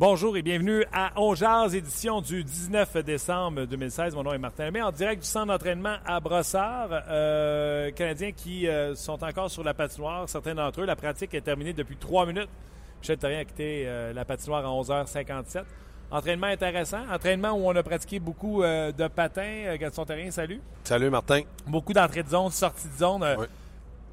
Bonjour et bienvenue à On édition du 19 décembre 2016. Mon nom est Martin Lemay, en direct du centre d'entraînement à Brossard. Euh, Canadiens qui euh, sont encore sur la patinoire, certains d'entre eux. La pratique est terminée depuis trois minutes. Michel Therrien a quitté euh, la patinoire à 11h57. Entraînement intéressant. Entraînement où on a pratiqué beaucoup de patins. Gaston Terrien, salut. Salut Martin. Beaucoup d'entrées de zone, sorties de zone. Oui.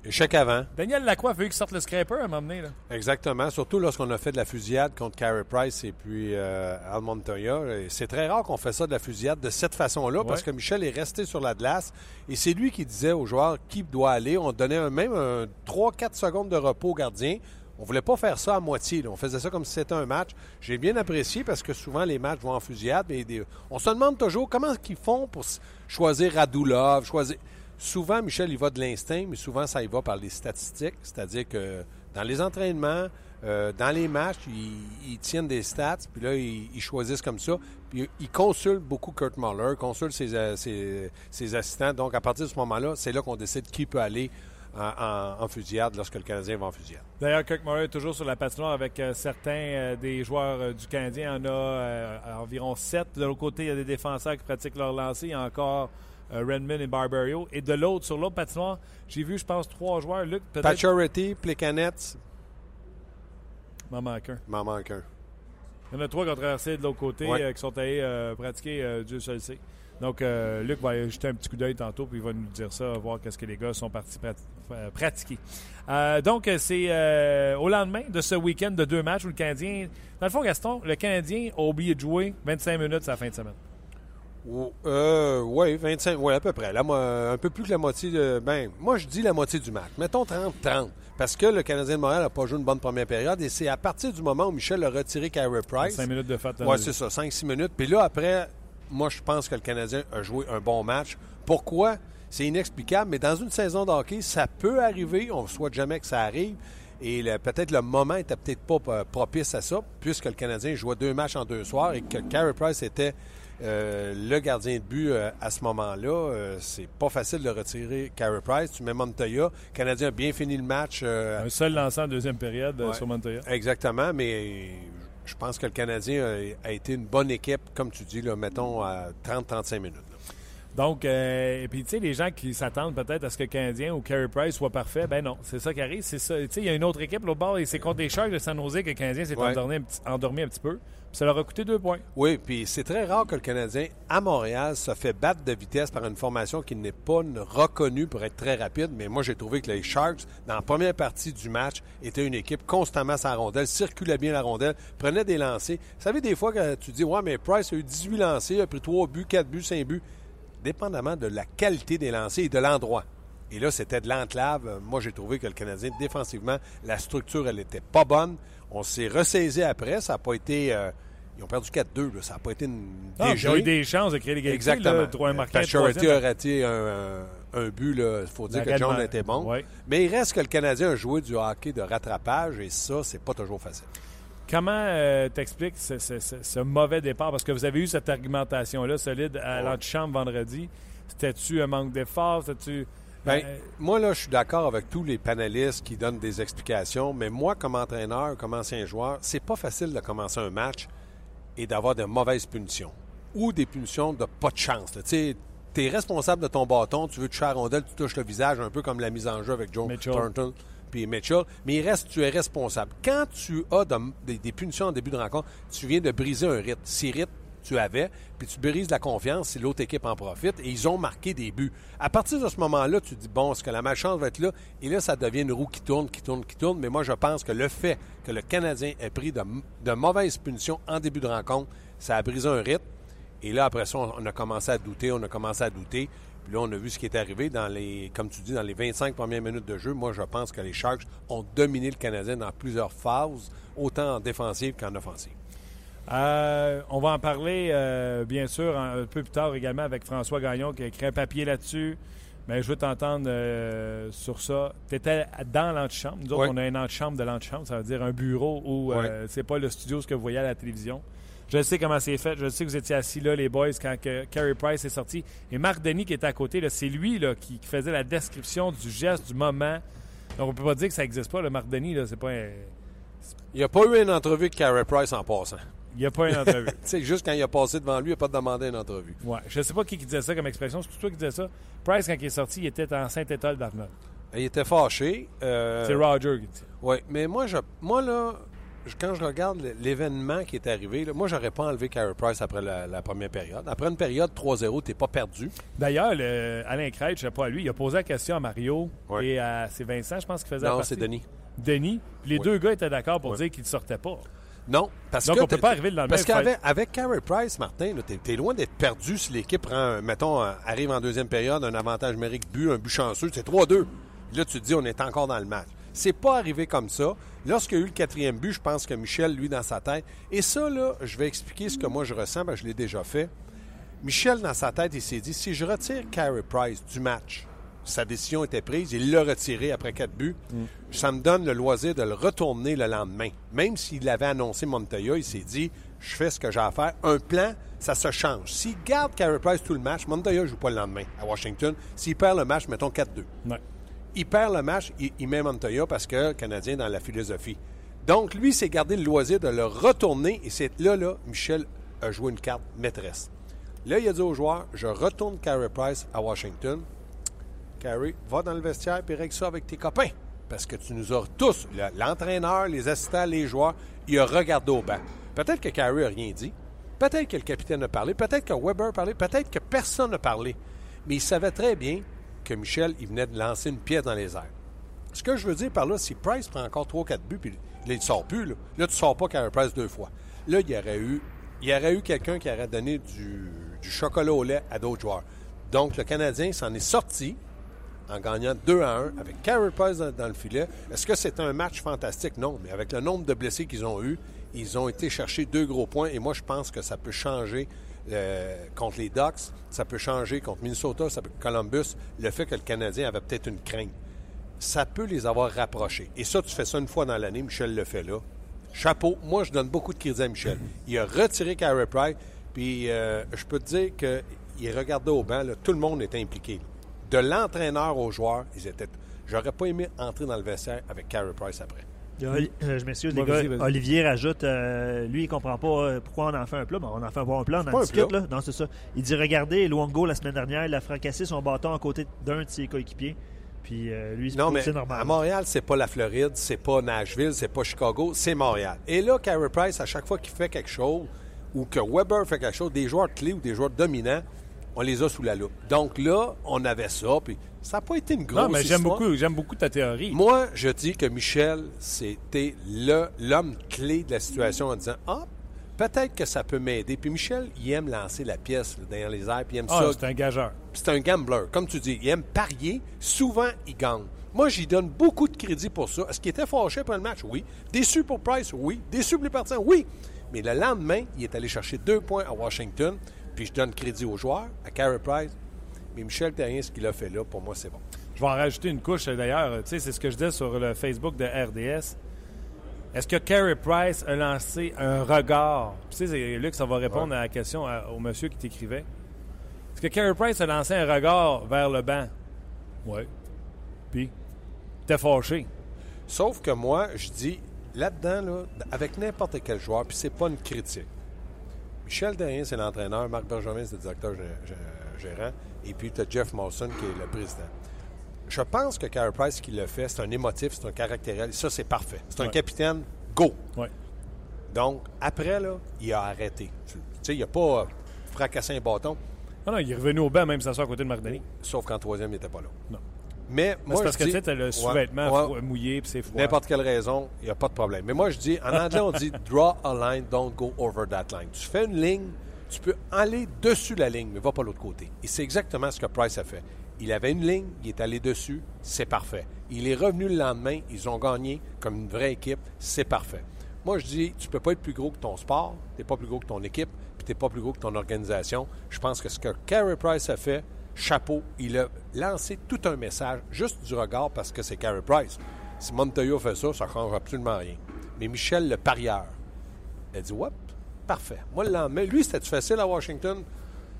Échec avant. Daniel Lacroix fallu qu'il sorte le scraper à un moment donné. Là. Exactement. Surtout lorsqu'on a fait de la fusillade contre Carey Price et puis euh, Al Montoya. C'est très rare qu'on fait ça de la fusillade de cette façon-là parce que Michel est resté sur la glace et c'est lui qui disait aux joueurs qui doit aller. On donnait même un 3-4 secondes de repos au gardien. On voulait pas faire ça à moitié. On faisait ça comme si c'était un match. J'ai bien apprécié parce que souvent les matchs vont en fusillade. Mais on se demande toujours comment ils font pour choisir Radulov, choisir souvent, Michel, il va de l'instinct, mais souvent, ça y va par les statistiques. C'est-à-dire que dans les entraînements, euh, dans les matchs, ils, tiennent des stats, puis là, ils, choisissent comme ça. Puis ils consultent beaucoup Kurt Muller, consultent ses, euh, ses, assistants. Donc, à partir de ce moment-là, c'est là, qu'on décide qui peut aller en, fusillade lorsque le Canadien va en fusillade. D'ailleurs, Kirk Muller est toujours sur la patinoire avec euh, certains des joueurs du Canadien. Il y en a environ sept. De l'autre côté, il y a des défenseurs qui pratiquent leur lancer. Il y a encore Redmond et Barbario. Et de l'autre, sur l'autre patinoire, j'ai vu, je pense, trois joueurs. Luc, peut-être. Pacioretty, Plekanec. M'en manque un. M'en manque un. Il y en a trois qui ont traversé de l'autre côté, euh, qui sont allés euh, pratiquer Dieu seul sait. Donc, Luc va jeter un petit coup d'œil tantôt, puis il va nous dire ça, voir qu'est-ce que les gars sont partis pratiquer. donc, c'est au lendemain de ce week-end de deux matchs où le Canadien. Dans le fond, Gaston, le Canadien a oublié de jouer 25 minutes à la fin de semaine. Euh, oui, 25, oui, à peu près. un peu plus que la moitié de. Ben, moi, je dis la moitié du match. Mettons 30-30. Parce que le Canadien de Montréal n'a pas joué une bonne première période. Et c'est à partir du moment où Michel a retiré Kyrie Price. 5 minutes de fait. Oui, c'est ça, 5-6 minutes. Puis là, après, moi, je pense que le Canadien a joué un bon match. Pourquoi? C'est inexplicable, mais dans une saison de hockey, ça peut arriver. On ne souhaite jamais que ça arrive. Et peut-être le moment n'était peut-être pas propice à ça, puisque le Canadien jouait deux matchs en deux soirs et que Carey Price était euh, le gardien de but euh, à ce moment-là, euh, c'est pas facile de retirer Carey Price. Tu mets Montoya. Le Canadien a bien fini le match. Un seul lancé en deuxième période sur Montoya. Exactement, mais je pense que le Canadien a, été une bonne équipe, comme tu dis, là, mettons à 30-35 minutes. Donc, et puis, tu sais, les gens qui s'attendent peut-être à ce que le Canadien ou Carey Price soit parfait, ben non, c'est ça qui arrive. C'est ça. Tu sais, il y a une autre équipe, l'autre bord, et c'est contre les Sharks de San Jose que le Canadien s'est endormi, endormi, un petit peu. Ça leur a coûté deux points. Oui, puis c'est très rare que le Canadien, à Montréal, se fait battre de vitesse par une formation qui n'est pas reconnue pour être très rapide. Mais moi, j'ai trouvé que les Sharks, dans la première partie du match, étaient une équipe constamment sans rondelle, circulait bien la rondelle, prenait des lancers. Vous savez, des fois, quand tu dis, ouais, mais Price a eu 18 lancers, a pris 3 buts, 4 buts, 5 buts, dépendamment de la qualité des lancers et de l'endroit. Et là, c'était de l'enclave. Moi, j'ai trouvé que le Canadien, défensivement, la structure, elle n'était pas bonne. On s'est ressaisi après. Ça n'a pas été. Euh, ils ont perdu 4-2. Ça n'a pas été une. Ah, ils ont eu des chances de créer l'égalité. Exactement. Trois Charity a raté un, un, but. Il faut dire que John était bon. Mais il reste que le Canadien a joué du hockey de rattrapage et ça, c'est pas toujours facile. Comment euh, t'expliques ce, ce, mauvais départ? Parce que vous avez eu cette argumentation-là solide à l'antichambre vendredi. C'était-tu un manque d'effort? C'était-tu. Euh, moi, là, je suis d'accord avec tous les panélistes qui donnent des explications, mais moi, comme entraîneur, comme ancien joueur, c'est pas facile de commencer un match et d'avoir de mauvaises punitions ou des punitions de pas de chance. Tu es responsable de ton bâton, tu veux toucher la rondelle, tu touches le visage, un peu comme la mise en jeu avec Joe Thornton Mitchell, mais il reste, tu es responsable. Quand tu as des, punitions en début de rencontre, tu viens de briser un rythme. Si rythme tu avais, puis tu brises la confiance si l'autre équipe en profite, et ils ont marqué des buts. À partir de ce moment-là, tu dis, bon, est-ce que la malchance va être là? Et là, ça devient une roue qui tourne, qui tourne, qui tourne. Mais moi, je pense que le fait que le Canadien ait pris de, mauvaises punitions en début de rencontre, ça a brisé un rythme. Et là, après ça, on a commencé à douter, on a commencé à douter. Puis là, on a vu ce qui est arrivé dans les, comme tu dis, dans les 25 premières minutes de jeu. Moi, je pense que les Sharks ont dominé le Canadien dans plusieurs phases, autant en défensive qu'en offensive. Euh, on va en parler, euh, bien sûr, un, peu plus tard également avec François Gagnon qui a écrit un papier là-dessus. Mais je veux t'entendre euh, sur ça. Tu étais dans l'antichambre. Nous autres, on a une antichambre de l'antichambre. Ça veut dire un bureau où c'est pas le studio ce que vous voyez à la télévision. Je sais comment c'est fait. Je sais que vous étiez assis là, les boys, quand Carey Price est sorti. Et Marc Denis, qui était à côté, c'est lui là, qui, faisait la description du geste, du moment. Donc, on peut pas dire que ça n'existe pas. Le Marc Denis, c'est pas un... Il n'y a pas eu une entrevue avec Carey Price en passant. Il n'y a pas une entrevue. c'est juste quand il a passé devant lui, il n'a pas demandé une entrevue. Ouais. Je ne sais pas qui, disait ça comme expression. C'est toi qui disais ça. Price, quand il est sorti, il était en Saint-Étoile d'Arnold. Il était fâché. Euh, c'est Roger qui dit. Oui, mais moi, je, moi là, quand je regarde l'événement qui est arrivé, moi, j'aurais pas enlevé Carey Price après la, première période. Après une période 3-0, tu n'es pas perdu. D'ailleurs, Alain Craig, je ne sais pas à lui, il a posé la question à Mario et à c'est Vincent, je pense, qui faisait Non, c'est Denis. Denis. les deux gars étaient d'accord pour dire qu'il ne sortait pas. Non, parce Donc, que. on peut pas arriver le lendemain. Parce qu'avec avec Carey Price, Martin, tu es, loin d'être perdu si l'équipe prend, mettons, arrive en deuxième période, un avantage numérique but, un but chanceux, c'est 3-2. Là, tu te dis, on est encore dans le match. C'est pas arrivé comme ça. Lorsqu'il y a eu le quatrième but, je pense que Michel, lui, dans sa tête. Et ça, là, je vais expliquer ce que moi je ressens, parce que je l'ai déjà fait. Michel, dans sa tête, il s'est dit si je retire Carey Price du match, sa décision était prise, il l'a retiré après quatre buts. Mm. Ça me donne le loisir de le retourner le lendemain. Même s'il avait annoncé Montoya, il s'est dit je fais ce que j'ai à faire. Un plan, ça se change. S'il garde Carey Price tout le match, Montoya ne joue pas le lendemain à Washington. S'il perd le match, mettons 4-2 il perd le match, il, met Montoya parce que Canadien dans la philosophie. Donc, lui, s'est gardé le loisir de le retourner et c'est là, là, Michel a joué une carte maîtresse. Là, il a dit aux joueurs Je retourne Carey Price à Washington. Carey, va dans le vestiaire et règle ça avec tes copains. Parce que tu nous as tous, l'entraîneur, les assistants, les joueurs, il a regardé au banc. Peut-être que Carey n'a rien dit. Peut-être que le capitaine a parlé. Peut-être que Weber a parlé. Peut-être que personne n'a parlé. Mais il savait très bien que Michel, il venait de lancer une pièce dans les airs. Ce que je veux dire par là, si Price prend encore 3-4 buts, puis il ne sort plus, là, là tu ne sors pas Carey Price deux fois. Là, il y aurait eu, il y aurait eu quelqu'un qui aurait donné du, chocolat au lait à d'autres joueurs. Donc, le Canadien s'en est sorti en gagnant 2 à 1 avec Carey Price dans, le filet. Est-ce que c'est un match fantastique? Non, mais avec le nombre de blessés qu'ils ont eu, ils ont été chercher deux gros points et moi, je pense que ça peut changer euh, contre les Ducks, ça peut changer contre Minnesota, ça peut, Columbus, le fait que le Canadien avait peut-être une crainte. Ça peut les avoir rapprochés. Et ça, tu fais ça une fois dans l'année, Michel le fait là. Chapeau, moi je donne beaucoup de crédit à Michel. Il a retiré Carey Price, puis euh, je peux te dire qu'il regardait au banc, tout le monde était impliqué. De l'entraîneur aux joueurs, ils étaient. J'aurais pas aimé entrer dans le vestiaire avec Carey Price après. Euh, je m'excuse, les gars. Olivier rajoute, euh, lui, il comprend pas euh, pourquoi on en fait un plat. on en fait un plan, on en discute. Là. Non, c'est ça. Il dit Regardez, Luongo, la semaine dernière, il a fracassé son bâton à côté d'un de ses coéquipiers. Puis lui, non, mais normal. À Montréal, c'est pas la Floride, c'est pas Nashville, c'est pas Chicago, c'est Montréal. Et là, Carey Price, à chaque fois qu'il fait quelque chose, ou que Weber fait quelque chose, des joueurs clés ou des joueurs dominants, on les a sous la loupe. Donc là, on avait ça, puis ça n'a pas été une grosse Non, mais j'aime beaucoup, j'aime beaucoup ta théorie. Moi, je dis que Michel, c'était l'homme clé de la situation en disant Ah, peut-être que ça peut m'aider. Puis Michel, il aime lancer la pièce dans les airs, puis il aime ah, c'est un gageur. C'est un gambler. Comme tu dis, il aime parier. Souvent, il gagne. Moi, j'y donne beaucoup de crédit pour ça. Est-ce qu'il était fâché pour le match? Oui. Déçu pour Price? Oui. Déçu pour les partisans? Oui. Mais le lendemain, il est allé chercher deux points à Washington. Puis je donne crédit aux joueurs, à Carey Price. Mais Michel Terrien, ce qu'il a fait là, pour moi, c'est bon. Je vais en rajouter une couche d'ailleurs. Tu sais, c'est ce que je disais sur le Facebook de RDS. Est-ce que Carey Price a lancé un regard? Tu sais, c'est Luc, ça va répondre à la question au monsieur qui t'écrivait. Est-ce que Carey Price a lancé un regard vers le banc? Oui. Puis, t'es fâché. Sauf que moi, je dis, là-dedans, là, avec n'importe quel joueur, puis c'est pas une critique. Michel Terrien, c'est l'entraîneur. Marc Bergevin, c'est le directeur gérant. Et puis, tu as Jeff Mawson, qui est le président. Je pense que Carey Price, qui le fait, c'est un émotif, c'est un caractériel. Ça, c'est parfait. C'est un capitaine, go! Donc, après, là, il a arrêté. Tu sais, il n'a pas fracassé un bâton. Non, non, il est revenu au banc, même s'asseoir à côté de Mardani. Sauf qu'en troisième, il n'était pas là. Non. Mais moi, parce que tu sais, le sous-vêtement mouillé puis c'est froid. N'importe quelle raison, il n'y a pas de problème. Mais moi, je dis, en anglais, on dit draw a line, don't go over that line. Tu fais une ligne, Tu peux aller dessus la ligne, mais va pas l'autre côté. Et c'est exactement ce que Price a fait. Il avait une ligne, il est allé dessus, c'est parfait. Il est revenu le lendemain, ils ont gagné comme une vraie équipe, c'est parfait. Moi, je dis, tu peux pas être plus gros que ton sport, tu n'es pas plus gros que ton équipe, puis tu n'es pas plus gros que ton organisation. Je pense que ce que Carey Price a fait, chapeau, il a lancé tout un message, juste du regard, parce que c'est Carey Price. Si Montoya fait ça, ça ne change absolument rien. Mais Michel, le parieur, a dit, Whoop, parfait. Moi, le lendemain, lui, c'était facile à Washington.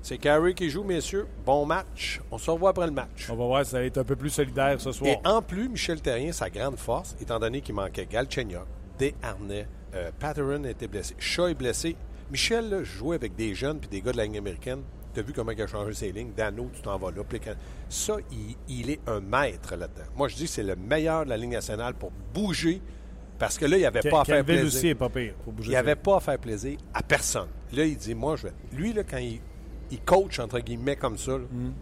C'est Carey qui joue, messieurs. Bon match. On se revoit après le match. On va voir si ça va être un peu plus solidaire ce soir. Et en plus, Michel Terrien, sa grande force, étant donné qu'il manquait Galchenyuk, Desharnais, euh, Patterson était blessé, Shaw est blessé. Michel jouait avec des jeunes puis des gars de la ligne américaine. Tu as vu comment il a changé ses lignes? Dano, tu t'en vas là. Ça, il, est un maître là-dedans. Moi, je dis que c'est le meilleur de la ligne nationale pour bouger parce que là, il n'y avait pas à faire plaisir. Aussi est pas pire il n'y avait pas à faire plaisir à personne. Là, il dit, moi, je vais... Lui, là, quand il, il coach, entre guillemets, comme ça. Mm.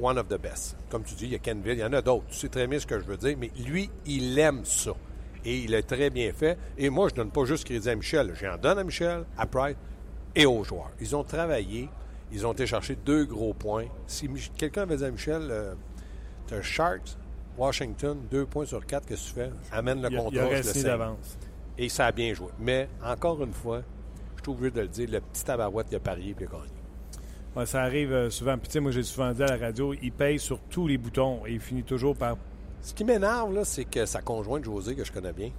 One of the best. Comme tu dis, il y a Kenville, il y en a d'autres. Tu sais très bien ce que je veux dire, mais lui, il aime ça. Et il a très bien fait. Et moi, je ne donne pas juste crédit à Michel. J'en donne à Michel, à Price et aux joueurs. Ils ont travaillé. Ils ont été chercher deux gros points. Si quelqu'un avait dit à Michel, euh, tu as Sharks, Washington, deux points sur quatre, qu'est-ce que tu fais? Amène le contrôle. Il d'avance. Et ça a bien joué. Mais, encore une fois, je suis obligé de le dire, le petit tabarouette, il a parié et il a gagné ça arrive euh, souvent. Puis, moi, j'ai souvent dit à la radio, il paye sur tous les boutons et il finit toujours par. Ce qui m'énerve, là, c'est que sa conjointe, Josée, que je connais bien,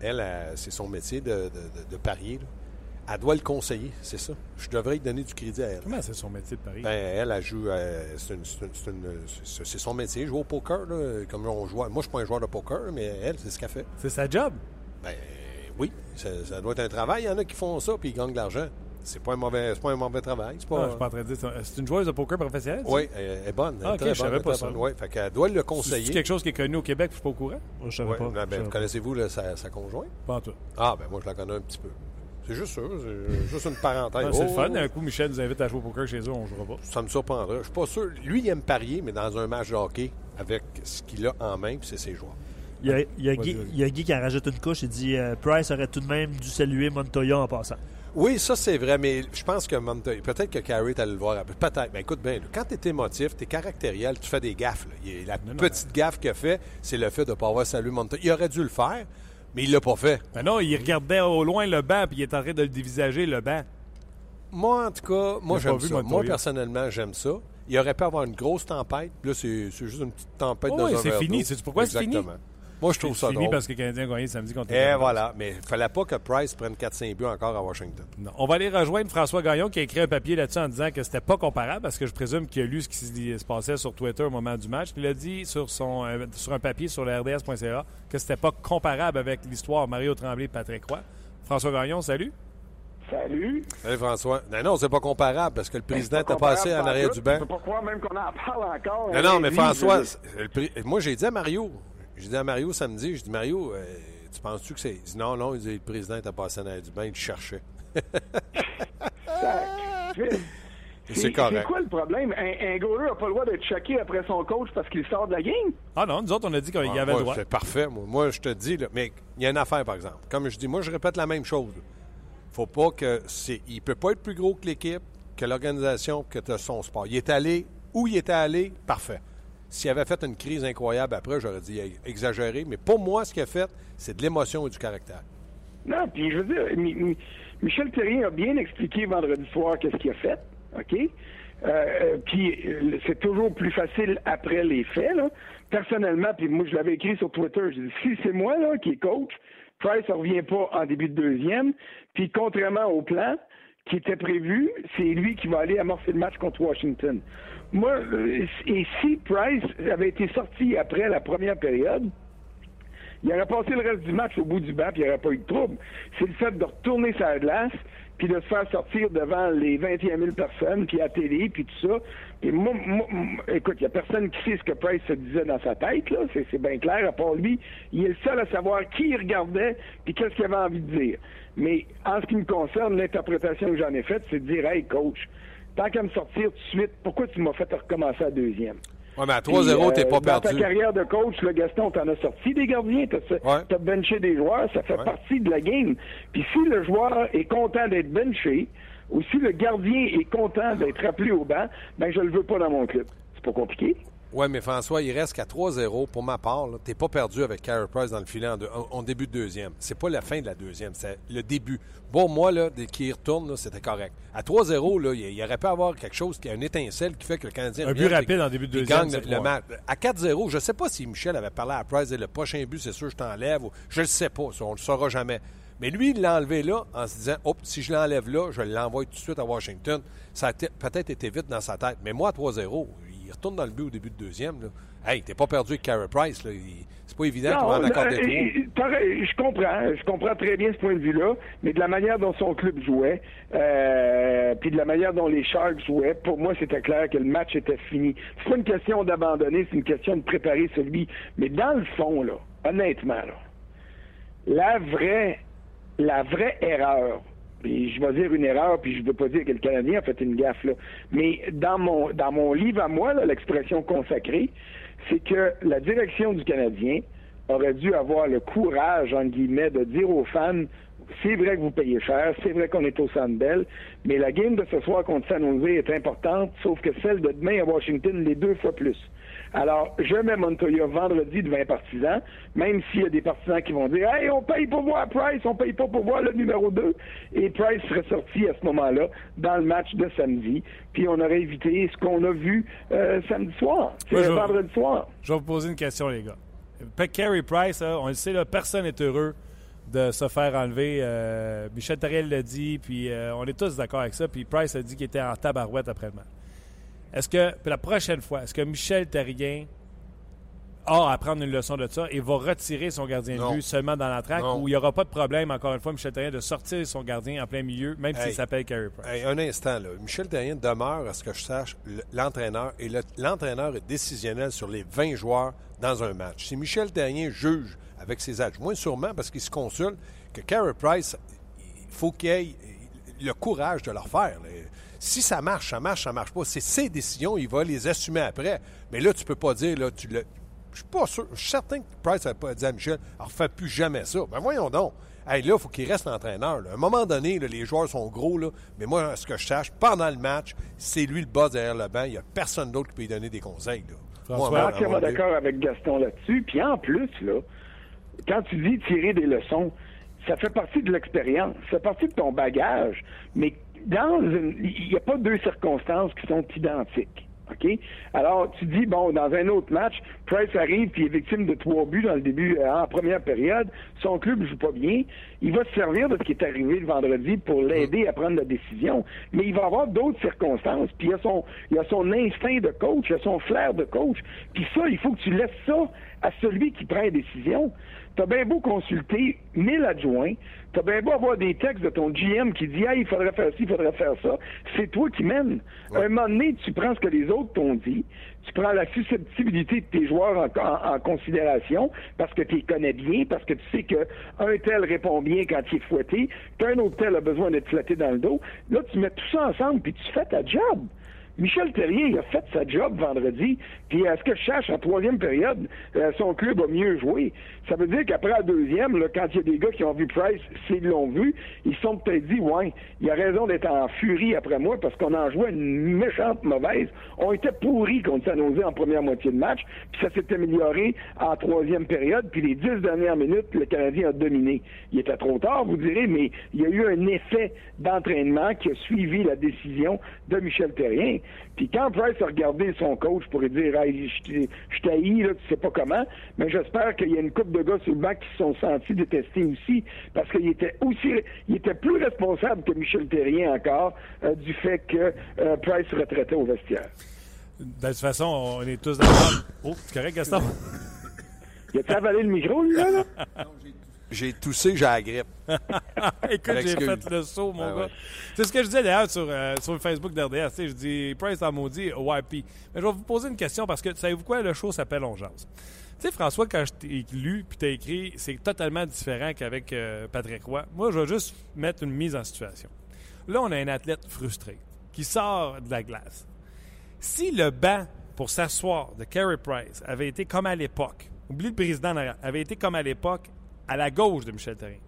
elle, c'est son métier de, de, parier. Elle doit le conseiller, c'est ça. Je devrais lui donner du crédit à elle. Comment c'est son métier de parier? Ben, elle, elle joue. Euh, c'est son métier, jouer au poker, là, comme on joue. Moi, je ne suis pas un joueur de poker, mais elle, c'est ce qu'elle fait. C'est sa job? Ben, oui. Ça, ça, doit être un travail. Il y en a qui font ça puis ils gagnent de l'argent. C'est pas un mauvais, pas un mauvais travail. C'est pas, ah, pas en train de dire. C'est une joueuse de poker professionnelle? Oui, elle est bonne. Ah, ok, je savais pas ça. Oui, fait qu'elle doit le conseiller. C'est quelque chose qui est connu au Québec, je suis pas au courant? je je savais pas. Ben, connaissez-vous sa, sa, conjointe? Pas en tout. Ah, ben moi, je la connais un petit peu. C'est juste ça. C'est juste une parenthèse. c'est le fun. Oh, un coup, Michel nous invite à jouer au poker chez eux, on ne jouera pas. Ça me surprendrait. Je suis pas sûr. Lui, il aime parier, mais dans un match de hockey, avec ce qu'il a en main, puis c'est ses joueurs. Il y, a, il, y a Guy, il y, a Guy, qui en rajoute une couche. Il dit euh, Price aurait tout de même dû saluer Montoya en passant. Oui, ça c'est vrai, mais je pense que peut-être que Carrie est allé le voir. Peut-être. Mais écoute bien, quand tu es émotif, tu es caractériel, tu fais des gaffes. La petite gaffe qu'il a fait, c'est le fait de ne pas avoir salué Montoya. Il aurait dû le faire, mais il l'a pas fait. Mais non, il regardait au loin le banc, puis il est en train de le dévisager, le banc. Moi, en tout cas, moi j'aime ça. Moi, personnellement, j'aime ça. Il aurait pu avoir une grosse tempête. Là, c'est juste une petite tempête oh, oui, c'est fini. C'est pourquoi c'est fini? Moi, je trouve ça fini parce que le Canadien a gagné samedi contre Et eh, voilà. Mais il ne fallait pas que Price prenne 4-5 buts encore à Washington. Non. On va aller rejoindre François Gaillon qui a écrit un papier là-dessus en disant que c'était pas comparable parce que je présume qu'il a lu ce qui se passait sur Twitter au moment du match. Il a dit sur, son, euh, sur un papier sur le RDS.ca que c'était pas comparable avec l'histoire Mario Tremblay et Patrick Roy. François Gaillon, salut. Salut. Salut François. Non, non, c'est pas comparable parce que le président t'a passé en arrière du banc. Je pas même qu'on en parle encore. Non, non, mais François, moi j'ai dit à Mario, j'ai dit à Mario samedi, je dis Mario, euh, tu penses-tu que c'est. Il dit non, non, il dit le président était passé dans du bain, il cherchait. c'est correct. C'est quoi le problème? Un, un goaler n'a pas le droit d'être choqué après son coach parce qu'il sort de la game? Ah non, nous autres, on a dit qu'il y ah, avait le droit. C'est parfait. Moi, moi je te dis, là, mais il y a une affaire, par exemple. Comme je dis, moi, je répète la même chose. faut pas que. c'est Il peut pas être plus gros que l'équipe, que l'organisation, que son sport. Il est allé où il était allé, parfait. S'il avait fait une crise incroyable après, j'aurais dit exagéré. Mais pour moi, ce qu'il a fait, c'est de l'émotion et du caractère. Non, puis je veux dire, Michel Terrien a bien expliqué vendredi soir qu'est-ce qu'il a fait. OK? Euh, euh, puis euh, c'est toujours plus facile après les faits. Personnellement, puis moi je l'avais écrit sur Twitter, j'ai dit si c'est moi là qui est coach, Price ne revient pas en début de deuxième. Puis contrairement au plan qui était prévu, c'est lui qui va aller amorcer le match contre Washington. Moi, euh, et si Price avait été sorti après la première période, il aurait passé le reste du match au bout du banc, puis il n'y aurait pas eu de trouble. C'est le fait de retourner sa glace, puis de se faire sortir devant les 21 000 personnes, puis à télé, puis tout ça. Et moi, écoute, il n'y a personne qui sait ce que Price se disait dans sa tête, là. C'est bien clair, à part lui. Il est le seul à savoir qui il regardait, puis qu'est-ce qu'il avait envie de dire. Mais en ce qui me concerne, l'interprétation que j'en ai faite, c'est de dire, hey, coach, tant qu'à me sortir tout de suite, pourquoi tu m'as fait recommencer à deuxième? Oui, mais à 3-0, t'es pas perdu. Dans ta carrière de coach, le Gaston, t'en as sorti des gardiens, t'as benché des joueurs, ça fait partie de la game. Puis si le joueur est content d'être benché, ou si le gardien est content d'être appelé au banc, ben je le veux pas dans mon club. C'est pas compliqué. Oui, mais François, il reste qu'à 3-0. Pour ma part, tu n'es pas perdu avec Carey Price dans le filet en, début de deuxième. C'est pas la fin de la deuxième, c'est le début. Bon, moi, là, qui retourne, c'était correct. À 3-0, il, aurait pu avoir quelque chose, qui a une étincelle qui fait que le Canadien. Un but rapide en début de deuxième. Gagne le, match. À 4-0, je ne sais pas si Michel avait parlé à Price et le prochain but, c'est sûr, je t'enlève. Je ne le sais pas, on ne le saura jamais. Mais lui, il l'a enlevé là en se disant Hop, si je l'enlève là, je l'envoie tout de suite à Washington. Ça a peut-être été vite dans sa tête. Mais moi, à 3-0, il retourne dans le but au début de deuxième. Là. Hey, t'es pas perdu avec Carey Price. Là. C'est pas évident va en accorder trop. Je comprends. Je comprends très bien ce point de vue-là. Mais de la manière dont son club jouait, euh, puis de la manière dont les Sharks jouaient, pour moi, c'était clair que le match était fini. C'est pas une question d'abandonner, c'est une question de préparer celui. Mais dans le fond, là, honnêtement, là, la vraie, la vraie erreur, je vais dire une erreur, puis je ne veux pas dire que le Canadien a fait une gaffe là. Mais dans mon dans mon livre à moi, l'expression consacrée, c'est que la direction du Canadien aurait dû avoir le courage, en guillemets, de dire aux fans c'est vrai que vous payez cher, c'est vrai qu'on est au Sandbell, mais la game de ce soir contre San Jose est importante, sauf que celle de demain à Washington les deux fois plus. Alors, je mets Montoya vendredi devant les partisans, même s'il y a des partisans qui vont dire Hey, on paye pour voir Price, on paye pas pour voir le numéro 2. Et Price serait sorti à ce moment-là dans le match de samedi. Puis on aurait évité ce qu'on a vu euh, samedi soir. C'est vendredi soir. Je vais vous poser une question, les gars. Carey Price, on le sait, là, personne n'est heureux de se faire enlever. Euh, Michel Tarel l'a dit, puis euh, on est tous d'accord avec ça. Puis Price a dit qu'il était en tabarouette après le match. Est-ce que, la prochaine fois, est-ce que Michel Terrien a à prendre une leçon de ça et va retirer son gardien de but seulement dans la traque ou il n'y aura pas de problème, encore une fois, Michel Terrien, de sortir son gardien en plein milieu, même s'il s'appelle Carey Price? un instant, là. Michel Terrien demeure, à ce que je sache, l'entraîneur et l'entraîneur est décisionnel sur les 20 joueurs dans un match. Si Michel Terrien juge avec ses adjoints, sûrement parce qu'il se consulte, que Carey Price, il faut qu'il ait le courage de le faire. Si ça marche, ça marche, ça marche pas. C'est ses décisions, il va les assumer après. Mais là, tu peux pas dire, là, tu le. Je suis pas sûr. Je suis certain que Price n'a pas dit à Michel, alors fais plus jamais ça. Ben voyons donc. Hey, là, il faut qu'il reste entraîneur. À un moment donné, les joueurs sont gros, là, mais moi, ce que je sache, pendant le match, c'est lui le boss derrière le banc. Il n'y a personne d'autre qui peut lui donner des conseils. Là. je suis entièrement d'accord avec Gaston là-dessus. Puis en plus, là, quand tu dis tirer des leçons, ça fait partie de l'expérience, ça fait partie de ton bagage. Mais dans il n'y a pas deux circonstances qui sont identiques. OK? Alors, tu dis, bon, dans un autre match, Price arrive puis est victime de trois buts dans le début, euh, en première période. Son club ne joue pas bien. Il va se servir de ce qui est arrivé le vendredi pour l'aider à prendre la décision. Mais il va avoir d'autres circonstances. Puis il y, a son, il a son instinct de coach, il a son flair de coach. Puis ça, il faut que tu laisses ça à celui qui prend la décision. T'as bien beau consulter mille adjoints, t'as bien beau avoir des textes de ton GM qui dit Ah, il faudrait faire ci, il faudrait faire ça. C'est toi qui mènes. À un moment donné, tu prends ce que les autres t'ont dit, tu prends la susceptibilité de tes joueurs en, considération parce que tu les connais bien, parce que tu sais qu'un tel répond bien quand il est fouetté, qu'un autre tel a besoin d'être flatté dans le dos. Là, tu mets tout ça ensemble puis tu fais ta job. Michel Terrier, il a fait sa job vendredi, puis à ce que je cherche, en troisième période, euh, son club a mieux joué. Ça veut dire qu'après la deuxième, là, quand il y a des gars qui ont vu Price, s'ils l'ont vu, ils sont peut-être dit, ouais, il a raison d'être en furie après moi parce qu'on en jouait une méchante mauvaise. On était pourris contre San Jose en première moitié de match, puis ça s'est amélioré en troisième période, puis les dix dernières minutes, le Canadien a dominé. Il était trop tard, vous direz, mais il y a eu un effet d'entraînement qui a suivi la décision de Michel Terrien. Puis quand Price a regardé son coach pour lui dire hey, je t'haïs, là, tu sais pas comment, mais j'espère qu'il y a une couple de gars sur le banc qui se sont sentis détestés aussi, parce qu'il était aussi il était plus responsable que Michel Terrien encore euh, du fait que euh, Price retraitait au vestiaire. De toute façon, on est tous d'accord. Oh, c'est correct, Gaston? Il a avalé le micro, lui, là? J'ai toussé, j'ai la grippe. Écoute, j'ai fait le saut, mon ah gars. C'est ce que je disais d'ailleurs sur, euh, sur le Facebook d'RDS. Je dis Price en maudit YP. Mais je vais vous poser une question parce que savez-vous quoi? Le show s'appelle On Tu sais, François, quand je t'ai lu puis t'as écrit, c'est totalement différent qu'avec euh, Patrick Roy. Moi, je vais juste mettre une mise en situation. Là, on a un athlète frustré qui sort de la glace. Si le banc pour s'asseoir de Carey Price avait été comme à l'époque, oublie le président avait été comme à l'époque à la gauche de Michel Therrien.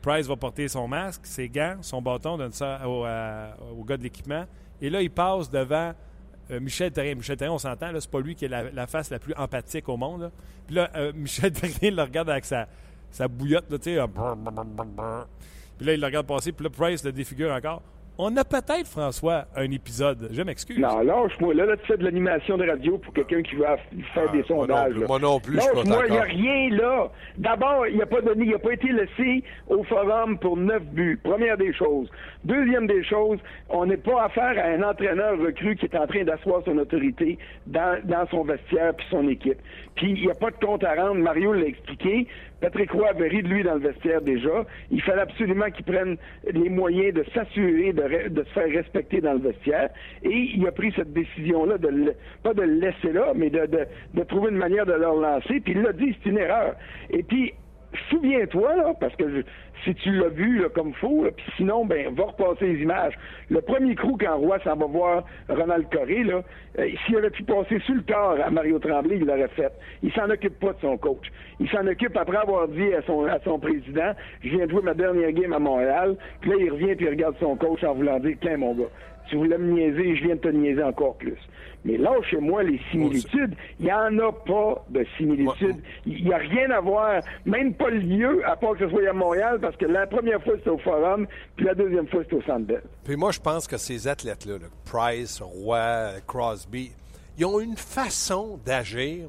Price va porter son masque, ses gants, son bâton, donne ça au, gars de l'équipement. Et là, il passe devant euh, Michel Terrien. Michel Terrien, on s'entend, c'est pas lui qui est la, face la plus empathique au monde. Puis là, euh, Michel Terrien le regarde avec sa, sa bouillotte, tu sais. Puis là, il le regarde passer, puis là, Price le défigure encore. On a peut-être, François, un épisode. Je m'excuse. Non, lâche-moi. Là, là, tu fais de l'animation de radio pour quelqu'un qui va faire des sondages. Moi non plus, moi non moi il n'y a rien là. D'abord, il n'a pas donné, il n'a pas été laissé au forum pour neuf buts. Première des choses. Deuxième des choses, on n'est pas affaire à un entraîneur recru qui est en train d'asseoir son autorité dans, dans son vestiaire puis son équipe. Puis il n'y a pas de compte à rendre. Mario l'a expliqué. Patrick Roy avait ri de lui dans le vestiaire déjà. Il fallait absolument qu'il prenne les moyens de s'assurer de, se faire respecter dans le vestiaire. Et il a pris cette décision-là, de pas de le laisser là, mais de, de trouver une manière de le relancer. Puis il l'a dit, c'est une erreur. Et puis, souviens-toi, là, parce que si tu l'as vu là, comme faux, puis sinon, ben, va repasser les images. Le premier coup, quand Roy s'en va voir Ronald Coré, là, euh, s'il avait pu passer sur le corps à Mario Tremblay, il l'aurait fait. Il s'en occupe pas de son coach. Il s'en occupe après avoir dit à son, à son président, je viens de jouer ma dernière game à Montréal, puis là, il revient puis il regarde son coach en voulant dire, tiens, mon gars, tu voulais me niaiser, je viens de te niaiser encore plus. Mais là, chez moi, les similitudes, il n'y en a pas de similitudes. Il n'y a rien à voir, même pas le lieu, à part que ce soit à Montréal, parce que la première fois, c'était au Forum, puis la deuxième fois, c'était au Centre Puis moi, je pense que ces athlètes-là, Price, Roy, Crosby, ils ont une façon d'agir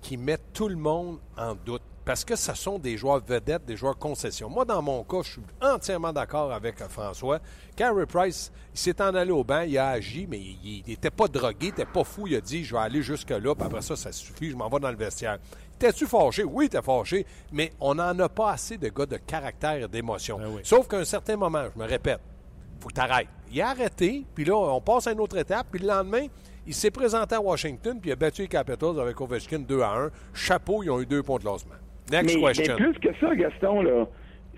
qui met tout le monde en doute parce que ce sont des joueurs vedettes, des joueurs concessions. Moi, dans mon cas, je suis entièrement d'accord avec euh, François. Carey Price, il s'est en allé au banc, il a agi, mais il n'était pas drogué, il n'était pas fou. Il a dit Je vais aller jusque-là, puis après ça, ça suffit, je m'en vais dans le vestiaire. T'es-tu fâché? Oui, t'es fâché, mais on n'en a pas assez de gars de caractère et d'émotion. Ben Sauf qu'à un certain moment, je me répète, faut que tu arrêtes. Il a arrêté, puis là, on passe à une autre étape, puis le lendemain, il s'est présenté à Washington, puis il a battu les Capitals avec Ovechkin 2 à 1. Chapeau, ils ont eu deux points de lancement. Next mais, question. Mais plus que ça, Gaston, là,